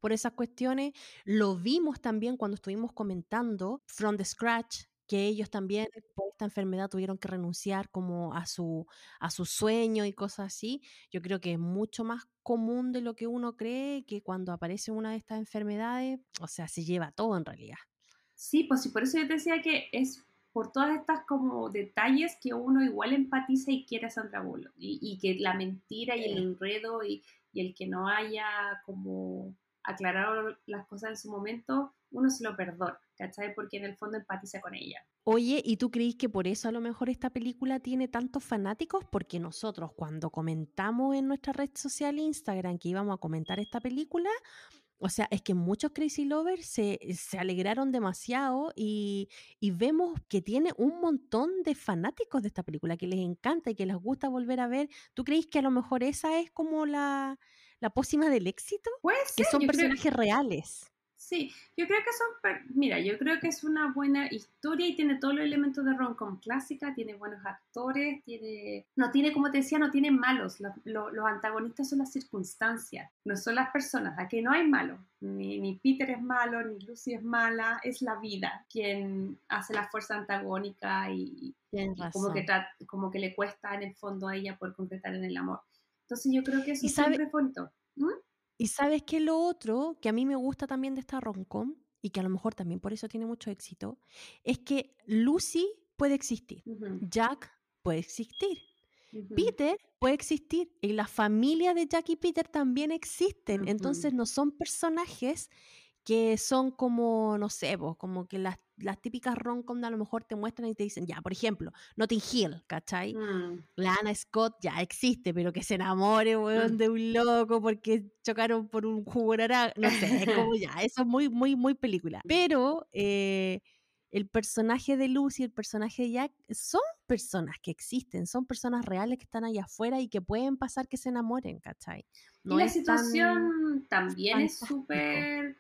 por esas cuestiones. Lo vimos también cuando estuvimos comentando From the Scratch, que ellos también por esta enfermedad tuvieron que renunciar como a su, a su sueño y cosas así. Yo creo que es mucho más común de lo que uno cree que cuando aparece una de estas enfermedades, o sea, se lleva todo en realidad. Sí, pues sí, por eso yo te decía que es por todas estas como detalles que uno igual empatiza y quiere a Sandra Bullock. Y, y que la mentira y el enredo y, y el que no haya como aclarado las cosas en su momento, uno se lo perdona, ¿cachai? Porque en el fondo empatiza con ella. Oye, ¿y tú crees que por eso a lo mejor esta película tiene tantos fanáticos? Porque nosotros cuando comentamos en nuestra red social Instagram que íbamos a comentar esta película, o sea, es que muchos Crazy Lovers se, se alegraron demasiado y, y vemos que tiene un montón de fanáticos de esta película, que les encanta y que les gusta volver a ver. ¿Tú crees que a lo mejor esa es como la, la pócima del éxito? Puede Que son creo- personajes reales. Sí, yo creo que son, mira, yo creo que es una buena historia y tiene todos los elementos de rom-com clásica, tiene buenos actores, tiene, no tiene, como te decía, no tiene malos, los, lo- los antagonistas son las circunstancias, no son las personas, aquí no hay malos, ni, ni Peter es malo, ni Lucy es mala, es la vida quien hace la fuerza antagónica y, y como, que como que le cuesta en el fondo a ella por concretar en el amor. Entonces yo creo que eso sabe- siempre es bonito. ¿Mm? Y sabes que lo otro que a mí me gusta también de esta romcom y que a lo mejor también por eso tiene mucho éxito, es que Lucy puede existir, Jack puede existir. Peter puede existir y la familia de Jack y Peter también existen. Entonces no son personajes que son como, no sé, vos, como que las, las típicas romcom a lo mejor te muestran y te dicen, ya, por ejemplo, Notting Hill, ¿cachai? Mm. La Anna Scott ya existe, pero que se enamore, weón, Mm. de un loco porque chocaron por un jugo naranja. No sé, es como ya, eso es muy, muy, muy película. Pero eh, el personaje de Lucy, el personaje de Jack, son personas que existen, son personas reales que están allá afuera y que pueden pasar que se enamoren, ¿cachai? y la tan- situación también es súper,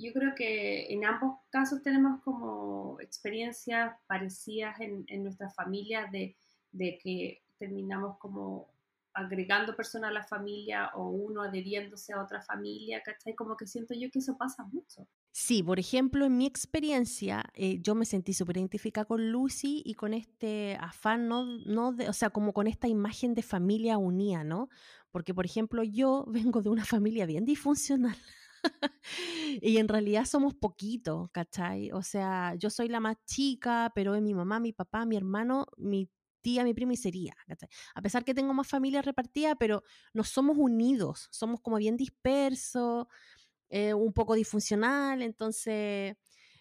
yo creo que en ambos casos tenemos como experiencias parecidas en, nuestras familias de, que terminamos como agregando personas a la familia o uno adheriéndose a otra familia, ¿cachai? Como que siento yo que eso pasa mucho. Sí, por ejemplo, en mi experiencia, eh, yo me sentí súper identificada con Lucy y con este afán, no, no de- o sea, como con esta imagen de familia unida, ¿no? Porque, por ejemplo, yo vengo de una familia bien disfuncional. Y en realidad somos poquitos, ¿cachai? O sea, yo soy la más chica, pero es mi mamá, mi papá, mi hermano, mi tía, mi prima y sería, ¿cachai? A pesar que tengo más familia repartida, pero no somos unidos, somos como bien dispersos eh, un poco disfuncional, entonces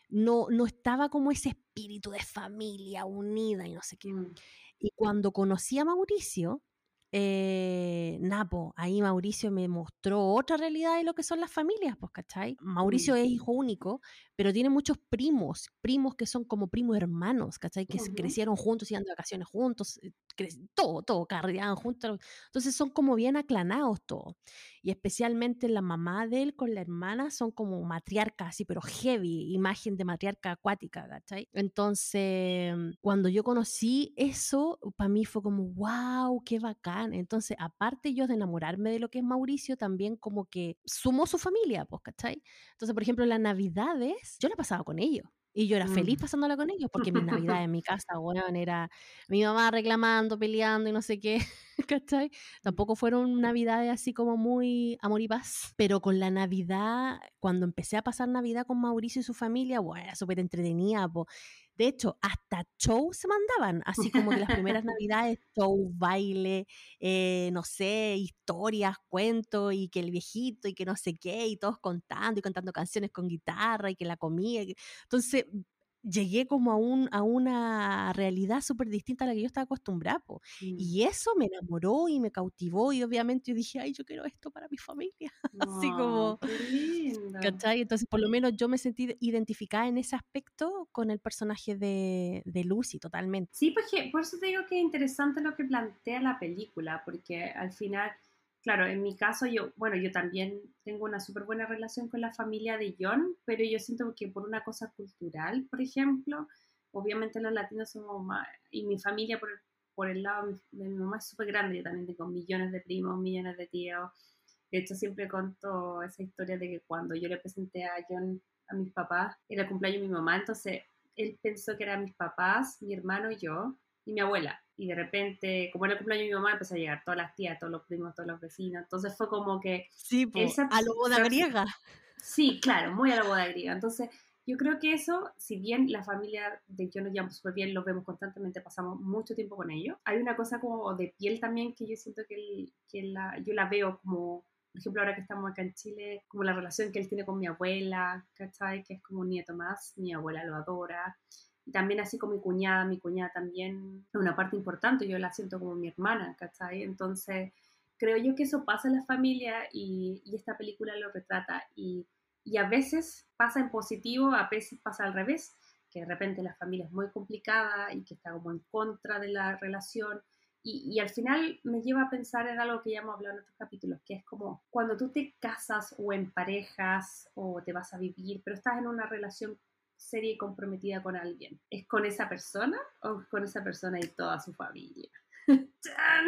no, no estaba como ese espíritu de familia unida y no sé qué. Mm. Y cuando conocí a Mauricio, eh, Napo, ahí Mauricio me mostró otra realidad de lo que son las familias, pues, ¿cachai? Mauricio es hijo único, pero tiene muchos primos, primos que son como primos hermanos, ¿cachai? Que se Ujú. crecieron juntos, iban de vacaciones juntos, eh, todo, todo, carreaban juntos. Entonces son como bien aclanados todos. Y especialmente la mamá de él con la hermana son como matriarcas, así, pero heavy, imagen de matriarca acuática, ¿cachai? Entonces, cuando yo conocí eso, para mí fue como, wow, qué bacán. Entonces, aparte yo de enamorarme de lo que es Mauricio, también como que sumó su familia, pues, ¿cachai? Entonces, por ejemplo, las navidades, yo la pasaba con ellos. Y yo era feliz Mm. pasándola con ellos, porque mis navidades en mi casa, weón, era mi mamá reclamando, peleando y no sé qué, ¿cachai? Tampoco fueron navidades así como muy amor y paz, pero con la Navidad, cuando empecé a pasar Navidad con Mauricio y su familia, bueno, era súper entretenida, po. De hecho, hasta shows se mandaban, así como que las primeras navidades, show, baile, eh, no sé, historias, cuentos, y que el viejito, y que no sé qué, y todos contando y cantando canciones con guitarra, y que la comida. Entonces, llegué como a, un, a una realidad súper distinta a la que yo estaba acostumbrada. po. Mm. Y eso me enamoró y me cautivó y obviamente yo dije, ay, yo quiero esto para mi familia. Así como, Oh, qué lindo. ¿cachai? Entonces por lo menos yo me sentí identificada en ese aspecto con el personaje de, de Lucy, totalmente. Sí, porque por eso te digo que es interesante lo que plantea la película, porque al final, claro, en mi caso yo, bueno, yo también tengo una súper buena relación con la familia de John, pero yo siento que por una cosa cultural, por ejemplo, obviamente los latinos somos más, y mi familia por, por el lado de mi mamá es súper grande, yo también tengo millones de primos, millones de tíos. De hecho, siempre conto esa historia de que cuando yo le presenté a John a mis papás, era el cumpleaños de mi mamá, entonces él pensó que eran mis papás, mi hermano y yo, y mi abuela. Y de repente, como era el cumpleaños de mi mamá, empezó a llegar todas las tías, todos los primos, todos los vecinos. Entonces fue como que, Sí, Él se- a lo boda griega. sí, claro, muy a la boda griega. Entonces, yo creo que eso, si bien la familia de yo nos llevamos súper bien, los vemos constantemente, pasamos mucho tiempo con ellos, hay una cosa como de piel también que yo siento que, que la, yo la veo como, por ejemplo, ahora que estamos acá en Chile, como la relación que él tiene con mi abuela, ¿cachai? Que es como un nieto más, mi abuela lo adora. También así con mi cuñada, mi cuñada también es una parte importante, yo la siento como mi hermana, ¿cachai? Entonces, creo yo que eso pasa en la familia y, y esta película lo retrata y, y a veces pasa en positivo, a veces pasa al revés, que de repente la familia es muy complicada y que está como en contra de la relación y, y al final me lleva a pensar en algo que ya hemos hablado en otros capítulos, que es como cuando tú te casas o en parejas o te vas a vivir, pero estás en una relación seria y comprometida con alguien, ¿es con esa persona o es con esa persona y toda su familia?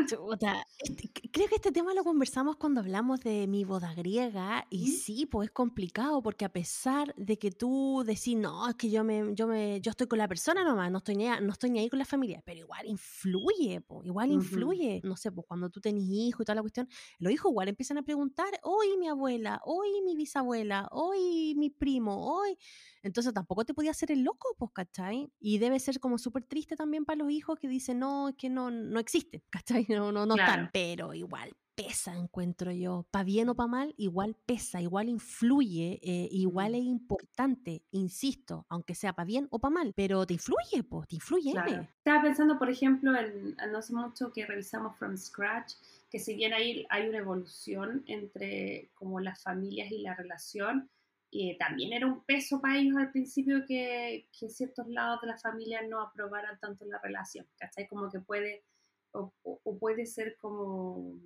Chuta, este- creo que este tema lo conversamos cuando hablamos de mi boda griega y ¿Mm? sí, pues es complicado porque a pesar de que tú decís, no, es que yo me, yo me, yo estoy con la persona nomás, no estoy ni, no estoy ni ahí con la familia, pero igual influye, po, igual Ujú. influye, no sé, pues cuando tú tenés hijos y toda la cuestión, los hijos igual empiezan a preguntar, hoy mi abuela, hoy mi bisabuela, hoy mi primo, hoy, entonces tampoco te podía hacer el loco, pues, ¿cachai? Y debe ser como súper triste también para los hijos que dicen, no, es que no, no existen, ¿cachai? No, no, no Claro. están. Pero igual pesa, encuentro yo. Para bien o para mal, igual pesa, igual influye, eh, igual Mm. es importante, insisto, aunque sea para bien o para mal, pero te influye, pues, te influye. Claro. Estaba pensando, por ejemplo, en no hace mucho que revisamos From Scratch, que si bien hay, hay una evolución entre como las familias y la relación, eh, también era un peso para ellos al principio que, que ciertos lados de la familia no aprobaran tanto la relación, ¿cachai? Como que puede, o, o- puede ser como,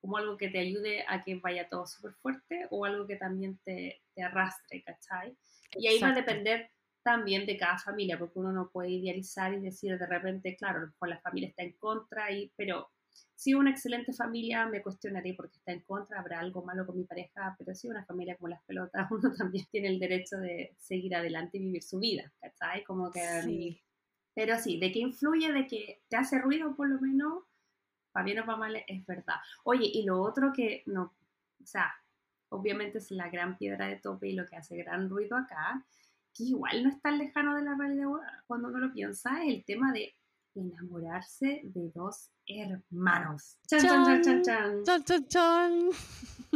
como algo que te ayude a que vaya todo súper fuerte o algo que también te, te arrastre, ¿cachai? Y ahí va a Exacto. depender también de cada familia, porque uno no puede idealizar y decir de repente, claro, a lo mejor la familia está en contra, y, pero si una excelente familia me cuestionaré porque está en contra, habrá algo malo con mi pareja, pero si una familia como las pelotas, uno también tiene el derecho de seguir adelante y vivir su vida, ¿cachai? Como que... Sí. Pero sí, de que influye, de que te hace ruido por lo menos, para bien o para mal, es verdad. Oye, y lo otro que no, o sea, obviamente es la gran piedra de tope y lo que hace gran ruido acá, que igual no es tan lejano de la realidad cuando uno lo piensa, es el tema de enamorarse de dos hermanos. Chan, chan, chan, chan, chan. Chan, chan, chan.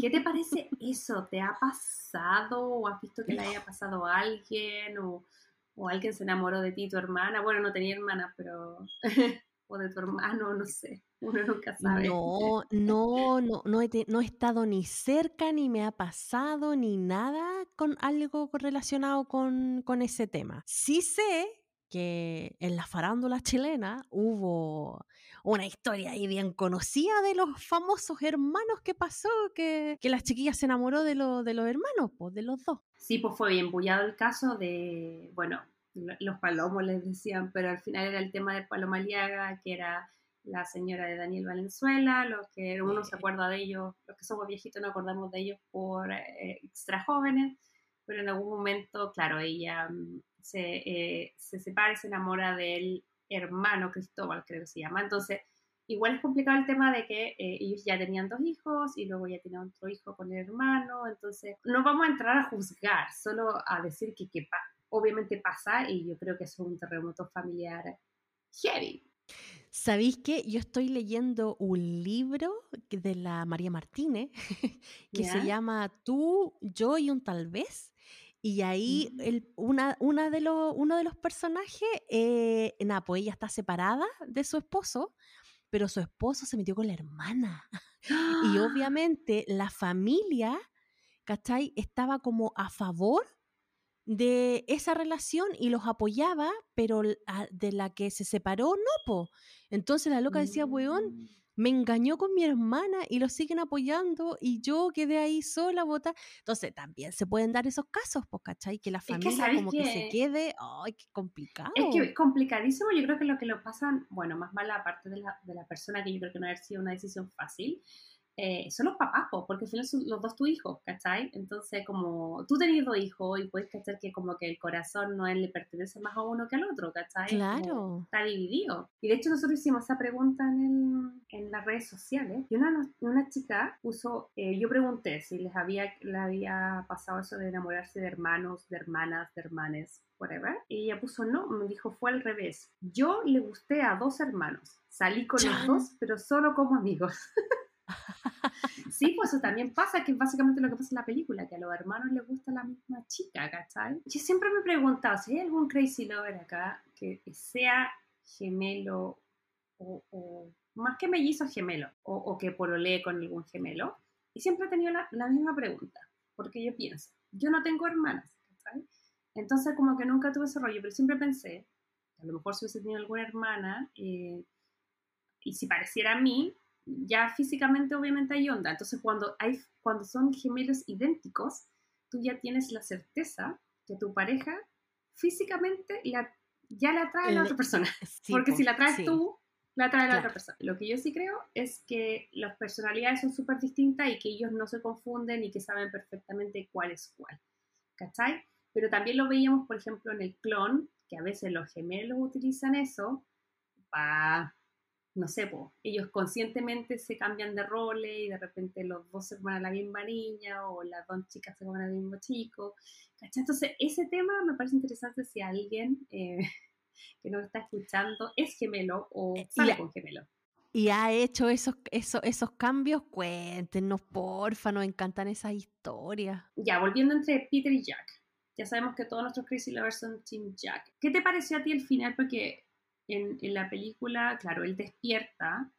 ¿Qué te parece eso? ¿Te ha pasado o has visto que le haya pasado a alguien o, o alguien se enamoró de ti, tu hermana? Bueno, no tenía hermana, pero... o de tu hermano, no sé. Uno nunca sabe. No, no, no, no he, no he estado ni cerca, ni me ha pasado, ni nada con algo relacionado con, con ese tema. Sí sé que en la farándula chilena hubo una historia ahí bien conocida de los famosos hermanos que pasó, que, que la chiquilla se enamoró de, lo- de los hermanos, pues de los dos. Sí, pues fue bien bullado el caso de, bueno, lo- los palomos les decían, pero al final era el tema de Paloma Aliaga, que era la señora de Daniel Valenzuela, los que uno se acuerda de ellos, los que somos viejitos no acordamos de ellos por eh, extra jóvenes, pero en algún momento, claro, ella mm, se, eh, se separa y se enamora del hermano Cristóbal, creo que se llama. Entonces, igual es complicado el tema de que eh, ellos ya tenían dos hijos y luego ya tenían otro hijo con el hermano, entonces no vamos a entrar a juzgar, solo a decir que, que pa- obviamente pasa y yo creo que es un terremoto familiar heavy. ¿Sabéis qué? Yo estoy leyendo un libro de la María Martínez que se llama Tú, yo y un tal vez. Y ahí el, una, una de los, uno de los personajes, eh, nada, pues ella está separada de su esposo, pero su esposo se metió con la hermana. Y obviamente la familia, ¿cachai? Estaba como a favor de esa relación y los apoyaba, pero a- de la que se separó, no, po. Entonces la loca decía, weón, Mm. Me engañó con mi hermana y lo siguen apoyando y yo quedé ahí sola, bota. Entonces también se pueden dar esos casos, pues, ¿cachai? Que la que, familia ¿sabéis como que se quede, ay, qué complicado. Es que es complicadísimo, yo creo que lo que lo pasan, bueno, más mal la parte de la, de la persona, que yo creo que no ha sido una decisión fácil, eh, son los papás, po, porque al final son los dos tus hijos, ¿cachai? Entonces, como tú tenías dos hijos y puedes cachar que como que el corazón no es- le pertenece más a uno que al otro, ¿cachai? Como Claro. está dividido. Y de hecho nosotros hicimos esa pregunta en, el- en las redes sociales y una, una chica puso, eh, yo pregunté si les había, le había pasado eso de enamorarse de hermanos, de hermanas, de hermanes, whatever. Y ella puso no, me dijo fue al revés. Yo le gusté a dos hermanos, salí con los dos, pero solo como amigos. Sí, pues eso también pasa, que es básicamente lo que pasa en la película, que a los hermanos les gusta la misma chica, ¿cachai? Yo siempre me he preguntado si hay algún crazy lover acá que sea gemelo o, o más que mellizo gemelo, o, o que pololee con algún gemelo. Y siempre he tenido la, la misma pregunta, porque yo pienso, yo no tengo hermanas, ¿cachai? Entonces como que nunca tuve ese rollo, pero siempre pensé, a lo mejor si hubiese tenido alguna hermana, eh, y si pareciera a mí, ya físicamente obviamente hay onda. Entonces cuando, hay, cuando son gemelos idénticos, tú ya tienes la certeza que tu pareja físicamente la, ya la atrae a la otra persona. Sí, Porque po, si la traes sí. tú, la atrae a la Claro. otra persona. Lo que yo sí creo es que las personalidades son súper distintas y que ellos no se confunden y que saben perfectamente cuál es cuál. ¿Cachai? Pero también lo veíamos, por ejemplo, en el clon, que a veces los gemelos utilizan eso para, no sé, po, ellos conscientemente se cambian de roles y de repente los dos se comen a la misma niña o las dos chicas se comen al mismo chico. ¿Cachai? Entonces, ese tema me parece interesante si alguien eh, que nos está escuchando es gemelo o Eh, sale con gemelo. Y ha hecho esos, esos, esos cambios, cuéntenos, porfa, nos encantan esas historias. Ya, volviendo entre Peter y Jack. Ya sabemos que todos nuestros Crazy Lovers son Team Jack. ¿Qué te pareció a ti el final? Porque en, en la película, claro, él despierta,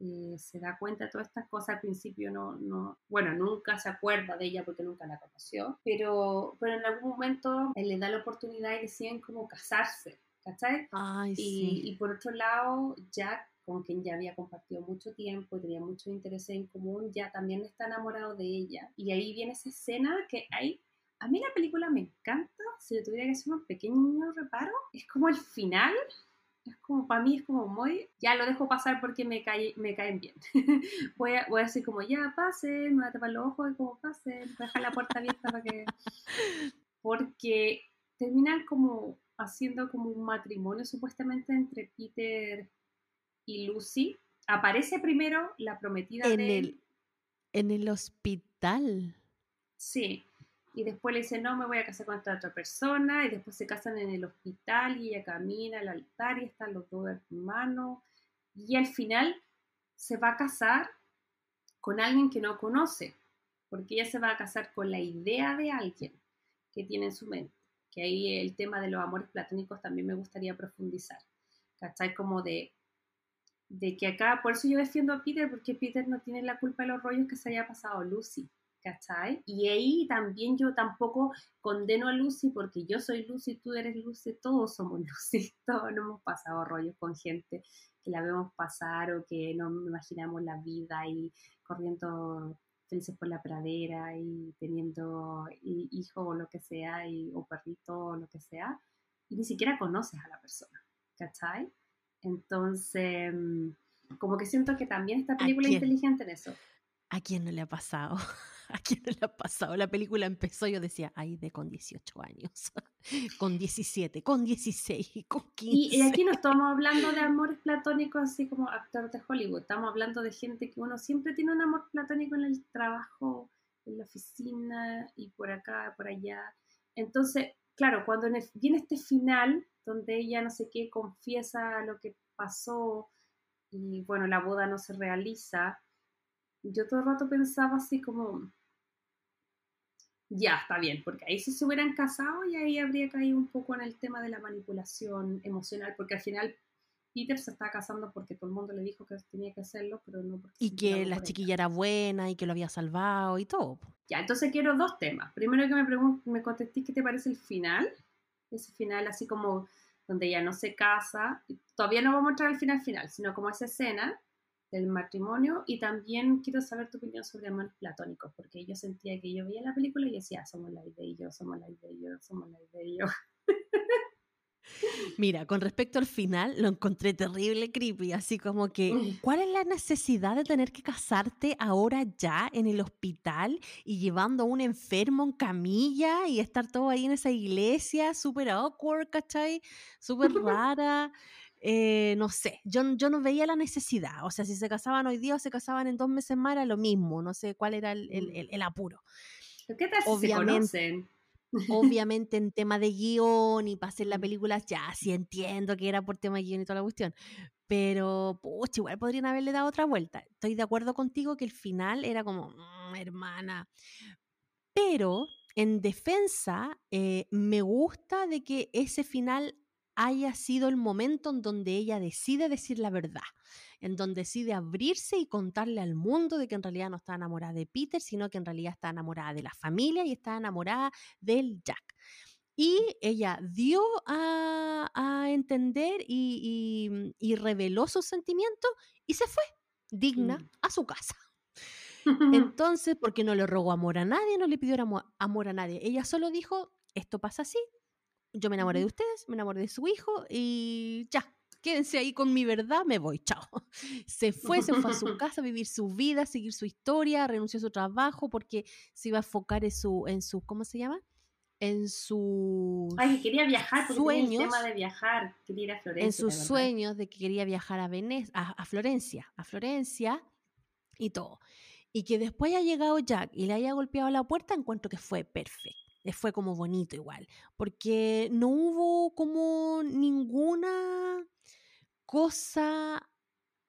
eh, se da cuenta de todas estas cosas. Al principio no, no, bueno, nunca se acuerda de ella porque nunca la conoció, pero, pero en algún momento él le da la oportunidad y deciden como casarse, ¿cachai? Ay, Y, sí. y por otro lado, Jack, con quien ya había compartido mucho tiempo y tenía muchos intereses en común, ya también está enamorado de ella. Y ahí viene esa escena que hay... A mí la película me encanta, si le tuviera que hacer un pequeño reparo, es como el final, es como, para mí es como muy, ya lo dejo pasar porque me, cae, me caen bien. voy, a, voy a decir como, ya, pasen, me voy a tapar los ojos y como, pasen, voy a dejar la puerta abierta para que... Porque terminan como haciendo como un matrimonio supuestamente entre Peter y Lucy. Aparece primero la prometida En de el, en el hospital. Sí. Y después le dice, no, me voy a casar con esta otra persona. Y después se casan en el hospital y ella camina al altar y están los dos hermanos. Y al final se va a casar con alguien que no conoce. Porque ella se va a casar con la idea de alguien que tiene en su mente. Que ahí el tema de los amores platónicos también me gustaría profundizar. ¿Cachai? Como de, de que acá, por eso yo defiendo a Peter, porque Peter no tiene la culpa de los rollos que se haya pasado Lucy. ¿Cachai? Y ahí también yo tampoco condeno a Lucy porque yo soy Lucy, tú eres Lucy, todos somos Lucy, todos nos hemos pasado rollos con gente que la vemos pasar o que no imaginamos la vida y corriendo felices por la pradera y teniendo hijo o lo que sea, y, o perrito o lo que sea, y ni siquiera conoces a la persona, ¿cachai? Entonces, como que siento que también esta película es inteligente en eso. ¿A quién no le ha pasado? ¿A quién no le ha pasado? La película empezó, yo decía, ay, de con 18 años, con 17, con 16, con 15. Y, y, aquí no estamos hablando de amores platónicos así como actor de Hollywood, estamos hablando de gente que uno siempre tiene un amor platónico en el trabajo, en la oficina y por acá, por allá. Entonces, claro, cuando el, viene este final, donde ella no sé qué confiesa lo que pasó y bueno, la boda no se realiza, yo todo el rato pensaba así como, Ya, está bien, porque ahí sí se hubieran casado y ahí habría caído un poco en el tema de la manipulación emocional, porque al final Peter se está casando porque todo el mundo le dijo que tenía que hacerlo, pero no porque... Y que la chiquilla era buena y que lo había salvado y todo. Ya, entonces quiero dos temas. Primero que me, me contesté qué te parece el final, ese final así como donde ella no se casa, todavía no voy a mostrar el final final, sino como esa escena del matrimonio y también quiero saber tu opinión sobre amores platónicos, porque yo sentía que yo veía la película y decía, somos la idea y yo, somos la idea y yo, somos la idea y yo. Mira, con respecto al final, lo encontré terrible creepy, así como que, ¿cuál es la necesidad de tener que casarte ahora ya en el hospital y llevando a un enfermo en camilla y estar todo ahí en esa iglesia, súper awkward, ¿cachai? Súper rara. Eh, no sé, yo, yo no veía la necesidad. O sea, si se casaban hoy día o se casaban en dos meses más era lo mismo. No sé cuál era el, el, el, apuro. ¿Qué tal si Obviamente, se conocen? Obviamente en tema de guion y para hacer la película, ya sí entiendo que era por tema de guion y toda la cuestión. Pero, pucha, igual podrían haberle dado otra vuelta. Estoy de acuerdo contigo que el final era como, mm, hermana. Pero en defensa, eh, me gusta de que ese final haya sido el momento en donde ella decide decir la verdad, en donde decide abrirse y contarle al mundo de que en realidad no está enamorada de Peter, sino que en realidad está enamorada de la familia y está enamorada del Jack. Y ella dio a, entender y, reveló sus sentimientos y se fue digna mm. a su casa. Entonces, porque no le rogó amor a nadie, no le pidió amor a nadie. Ella solo dijo, esto pasa así, yo me enamoré de ustedes, me enamoré de su hijo y ya, quédense ahí con mi verdad, me voy, chao. Se fue, se fue a su casa a vivir su vida, a seguir su historia, renunció a su trabajo porque se iba a enfocar en su, en su ¿cómo se llama? En sus Ay, quería viajar, porque sueños, tenía el tema de viajar, quería ir a Florencia. En sus sueños de que quería viajar a, Venez a, a Florencia, a Florencia y todo. Y que después haya llegado Jack y le haya golpeado la puerta, encuentro que fue perfecto fue como bonito igual, porque no hubo como ninguna cosa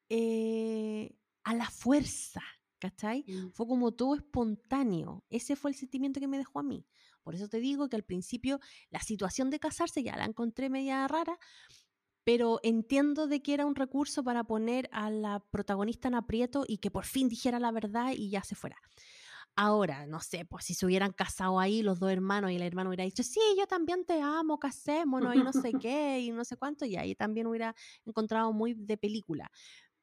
eh, a la fuerza, ¿cachai? Mm. Fue como todo espontáneo. Ese fue el sentimiento que me dejó a mí. Por eso te digo que al principio la situación de casarse ya la encontré media rara, pero entiendo de que era un recurso para poner a la protagonista en aprieto y que por fin dijera la verdad y ya se fuera. Ahora, no sé, pues si se hubieran casado ahí los dos hermanos y el hermano hubiera dicho, sí, yo también te amo, casémonos y no sé qué, y no sé cuánto, y ahí también hubiera encontrado muy de película.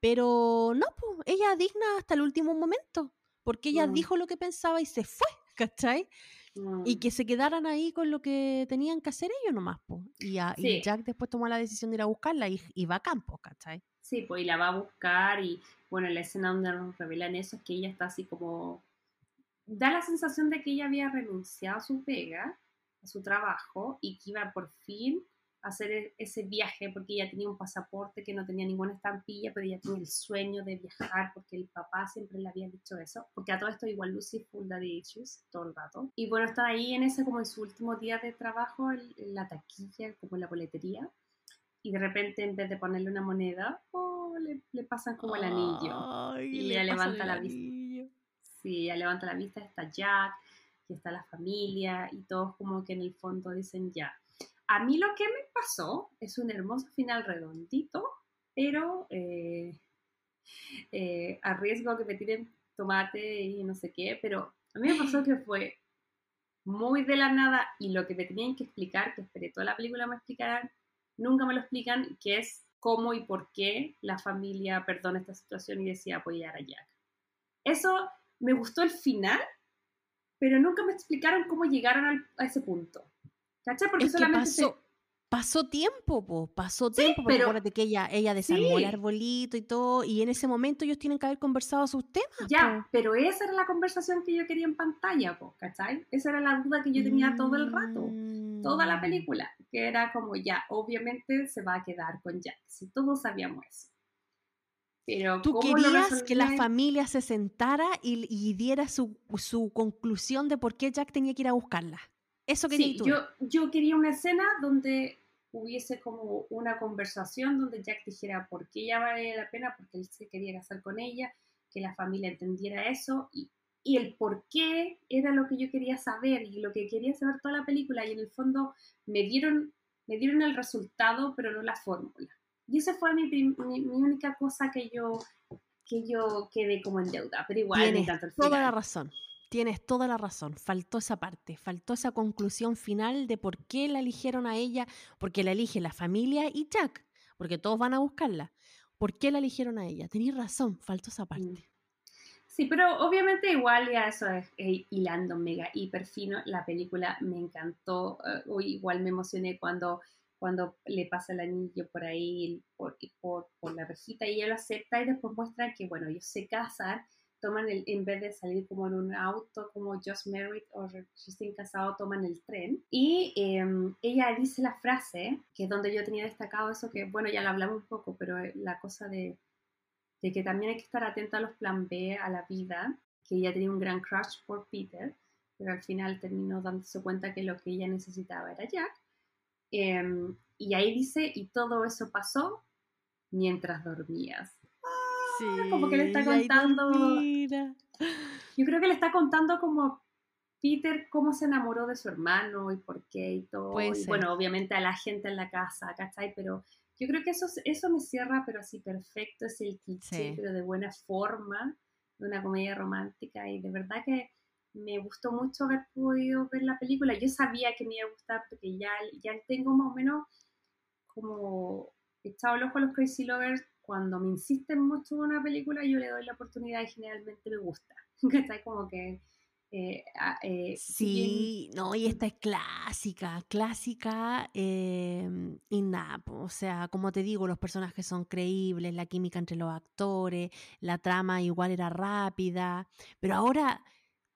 Pero no, pues ella digna hasta el último momento, porque ella mm. dijo lo que pensaba y se fue, ¿cachai? Y mm. que se quedaran ahí con lo que tenían que hacer ellos nomás, pues. Y, Jack después tomó la decisión de ir a buscarla y, y va a campo, ¿cachai? Sí, pues y la va a buscar y bueno, la escena donde nos revelan eso es que ella está así como da la sensación de que ella había renunciado a su pega, a su trabajo, y que iba por fin a hacer e-, ese viaje porque ella tenía un pasaporte que no tenía ninguna estampilla, pero ella tenía el sueño de viajar porque el papá siempre le había dicho eso, porque a todo esto igual Lucy full daddy issues todo el rato. Y bueno, está ahí en ese como en su último día de trabajo, en, la taquilla, como en la boletería, y de repente en vez de ponerle una moneda, oh, le, pasan como el anillo y le, levanta la vista si ella levanta la vista, está Jack, y está la familia, y todos como que en el fondo dicen ya. A mí lo que me pasó es un hermoso final redondito, pero eh, eh, a riesgo que me tiren tomate y no sé qué, pero a mí me pasó que fue muy de la nada y lo que me tenían que explicar, que esperé toda la película me explicaran, nunca me lo explican, que es cómo y por qué la familia perdona esta situación y decide apoyar a Jack. Eso me gustó el final, pero nunca me explicaron cómo llegaron a ese punto. ¿Cachai? Porque solamente pasó, pasó tiempo, po, pasó tiempo, pero acuérdate que ella, ella desarmó el arbolito y todo, y en ese momento ellos tienen que haber conversado sus temas. Ya, pero esa era la conversación que yo quería en pantalla, po, ¿cachai? Esa era la duda que yo tenía todo el rato, toda la mm. película, que era como ya, obviamente se va a quedar con Jack, si todos sabíamos eso. Tú querías que la familia se sentara y, diera su, conclusión de por qué Jack tenía que ir a buscarla. Eso quería sí, Yo, yo quería una escena donde hubiese como una conversación donde Jack dijera por qué ella vale la pena, porque él se quería casar con ella, que la familia entendiera eso y, y el por qué era lo que yo quería saber y lo que quería saber toda la película y en el fondo me dieron, me dieron el resultado pero no la fórmula. Y esa fue mi, mi, única cosa que yo, que yo quedé como en deuda, pero igual Tienes me encanta el toda la razón. Tienes toda la razón, faltó esa parte, faltó esa conclusión final de por qué la eligieron a ella, porque la elige la familia y Jack, porque todos van a buscarla. ¿Por qué la eligieron a ella? Tenéis razón, faltó esa parte. Sí, pero obviamente igual ya eso es hilando mega hiper fino. La película me encantó. Uh, igual me emocioné cuando, cuando le pasa el anillo por ahí, por, por, por la rejita y ella lo acepta y después muestra que, bueno, ellos se casan toman el, en vez de salir como en un auto como Just Married o casado, toman el tren. Y em, ella dice la frase, que es donde yo tenía destacado eso, que bueno, ya lo hablamos un poco, pero eh, la cosa de, de que también hay que estar atenta a los plan B, a la vida, que ella tenía un gran crush por Peter, pero al final terminó dándose cuenta que lo que ella necesitaba era Jack. Em, y ahí dice, y todo eso pasó mientras dormías como que le está contando. Yo creo que le está contando como Peter cómo se enamoró de su hermano y por qué y todo. Y bueno, obviamente a la gente en la casa, ¿cachai? Pero yo creo que eso, eso me cierra, pero así perfecto, es el cliché, pero de buena forma, de una comedia romántica. Y de verdad que me gustó mucho haber podido ver la película. Yo sabía que me iba a gustar porque ya, ya tengo más o menos como echado el ojo a los Crazy Lovers cuando me insisten mucho en una película, yo le doy la oportunidad y generalmente me gusta. está como que... Eh, eh, sí, no, y esta es clásica, clásica em, y nada, o sea, como te digo, los personajes son creíbles, la química entre los actores, la trama igual era rápida, pero ahora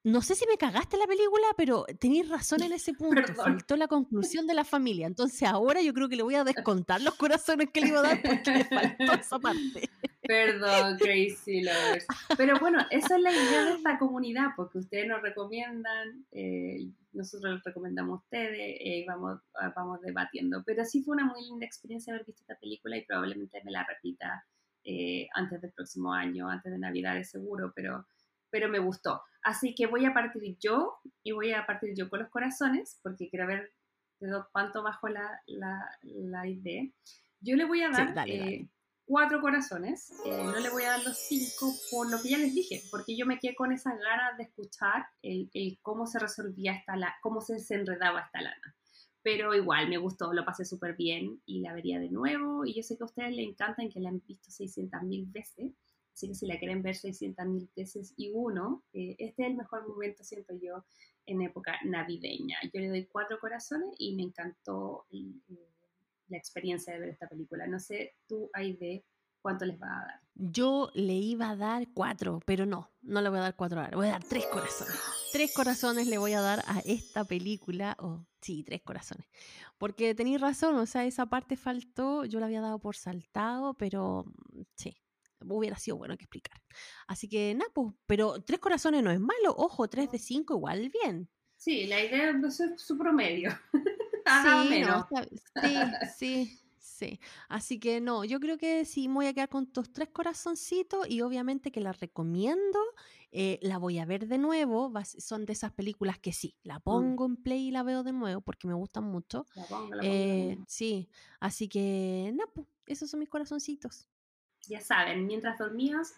no sé si me cagaste la película, pero tenéis razón en ese punto. Faltó la conclusión de la familia. Entonces ahora yo creo que le voy a descontar los corazones que le iba a dar porque le faltó esa parte. Perdón, Crazy Lovers. Pero bueno, esa es la idea de esta comunidad, porque ustedes nos recomiendan, eh, nosotros les recomendamos a ustedes y eh, vamos, ah, vamos debatiendo. Pero sí fue una muy linda experiencia haber visto esta película y probablemente me la repita eh, antes del próximo año, antes de Navidad, de seguro, pero pero me gustó. Así que voy a partir yo y voy a partir yo con los corazones, porque quiero ver cuánto bajo la, la, idea. Yo le voy a dar eh, cuatro corazones, eh, no le voy a dar los cinco por lo que ya les dije, porque yo me quedé con esas ganas de escuchar el, cómo se resolvía esta la, cómo se desenredaba esta lana. Pero igual me gustó, lo pasé súper bien y la vería de nuevo. Y yo sé que a ustedes les encantan, que la han visto 600 mil veces. Así que si la quieren ver 600.000 veces y uno, eh, este es el mejor momento, siento yo, en época navideña. Yo le doy cuatro corazones y me encantó la experiencia de ver esta película. No sé, tú, Aide, ¿cuánto les va a dar? Yo le iba a dar cuatro, pero no, no le voy a dar cuatro ahora, voy a dar tres corazones. Tres corazones le voy a dar a esta película, oh, sí, tres corazones. Porque tenéis razón, o sea, esa parte faltó, yo la había dado por saltado, pero mm, sí, hubiera sido bueno que explicar. Así que, nada, pues, pero tres corazones no es malo, ojo, tres de cinco igual bien. Sí, la idea es su promedio. sí, sí, sí, sí. Así que no, yo creo que sí me voy a quedar con estos tres corazoncitos y obviamente que la recomiendo. Eh, la voy a ver de nuevo. son de esas películas que sí, la mm. pongo en play y la veo de nuevo porque me gustan mucho. Eh, sí, así que, nada, pues, esos son mis corazoncitos ya saben, mientras dormías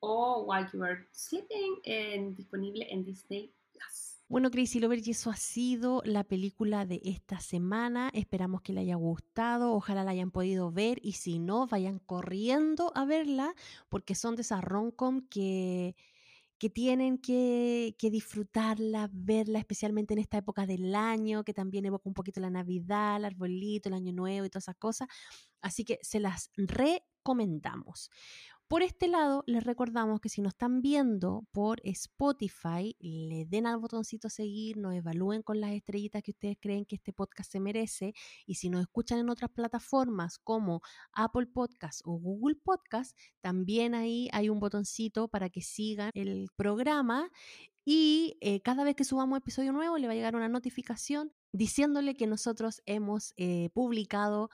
o while you were sleeping, disponible en Disney Plus. Bueno, Crazy Lover, y eso ha sido la película de esta semana. Esperamos que le haya gustado, ojalá la hayan podido ver y si no, vayan corriendo a verla porque son de esas rom-com que, que tienen que, que, disfrutarla, verla, especialmente en esta época del año, que también evoca un poquito la Navidad, el arbolito, el Año Nuevo y todas esas cosas. Así que se las recomendamos. Por este lado, les recordamos que si nos están viendo por Spotify, le den al botoncito seguir, nos evalúen con las estrellitas que ustedes creen que este podcast se merece. Y si nos escuchan en otras plataformas como Apple Podcast o Google Podcast, también ahí hay un botoncito para que sigan el programa. Y eh, cada vez que subamos episodio nuevo, le va a llegar una notificación diciéndole que nosotros hemos eh, publicado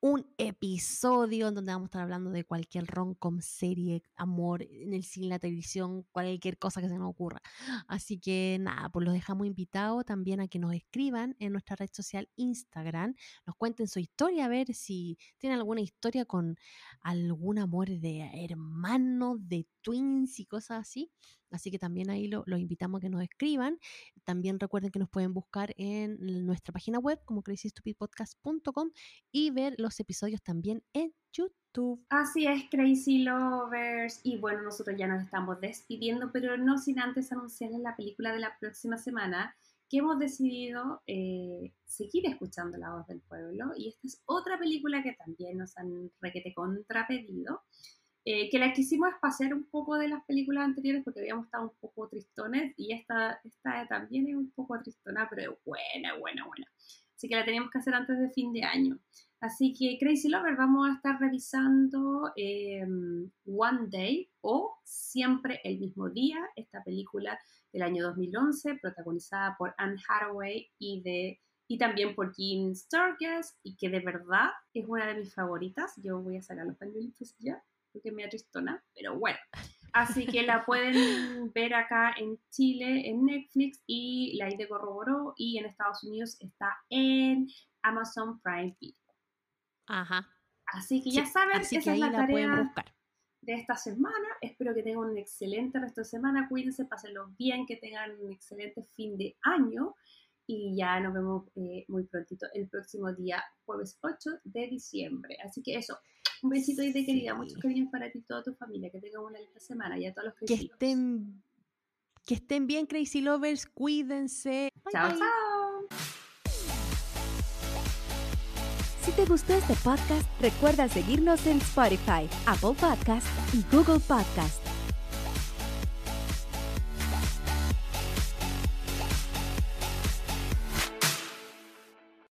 un episodio en donde vamos a estar hablando de cualquier rom-com, serie, amor, en el cine, la televisión, cualquier cosa que se nos ocurra. Así que nada, pues los dejamos invitados también a que nos escriban en nuestra red social Instagram, nos cuenten su historia, a ver si tienen alguna historia con algún amor de hermano, de twins y cosas así. Así que también ahí los lo invitamos a que nos escriban. También recuerden que nos pueden buscar en nuestra página web como crazystupidpodcast.com y ver los episodios también en YouTube. Así es, Crazy Lovers. Y bueno, nosotros ya nos estamos despidiendo, pero no sin antes anunciarles la película de la próxima semana que hemos decidido eh, seguir escuchando la voz del pueblo. Y esta es otra película que también nos han requete contrapedido. Eh, que la quisimos espaciar un poco de las películas anteriores porque habíamos estado un poco tristones y esta, esta también es un poco tristona, pero es buena, buena, buena. Así que la teníamos que hacer antes de fin de año. Así que Crazy Lover, vamos a estar revisando em, One Day o Siempre el mismo día, esta película del año 2011, protagonizada por Anne Hathaway y, de, y también por Jean Sturges, y que de verdad es una de mis favoritas. Yo voy a sacar los pañuelitos ya que me tristona, pero bueno. Así que la pueden ver acá en Chile, en Netflix, y la ID corroboró, y en Estados Unidos está en Amazon Prime Video. Ajá. Así que ya saben, esa es la, tarea de esta semana. Espero que tengan un excelente resto de semana. Cuídense, pásenlo bien, que tengan un excelente fin de año. Y ya nos vemos eh, muy prontito el próximo día, jueves 8 de diciembre. Así que eso, un besito y de querida, muchos cariños para ti y toda tu familia, que tengan una linda semana y a todos los que estén Que estén bien, Crazy Lovers, cuídense. chao, chao. Si te gustó este podcast, recuerda seguirnos en Spotify, Apple Podcast y Google Podcast.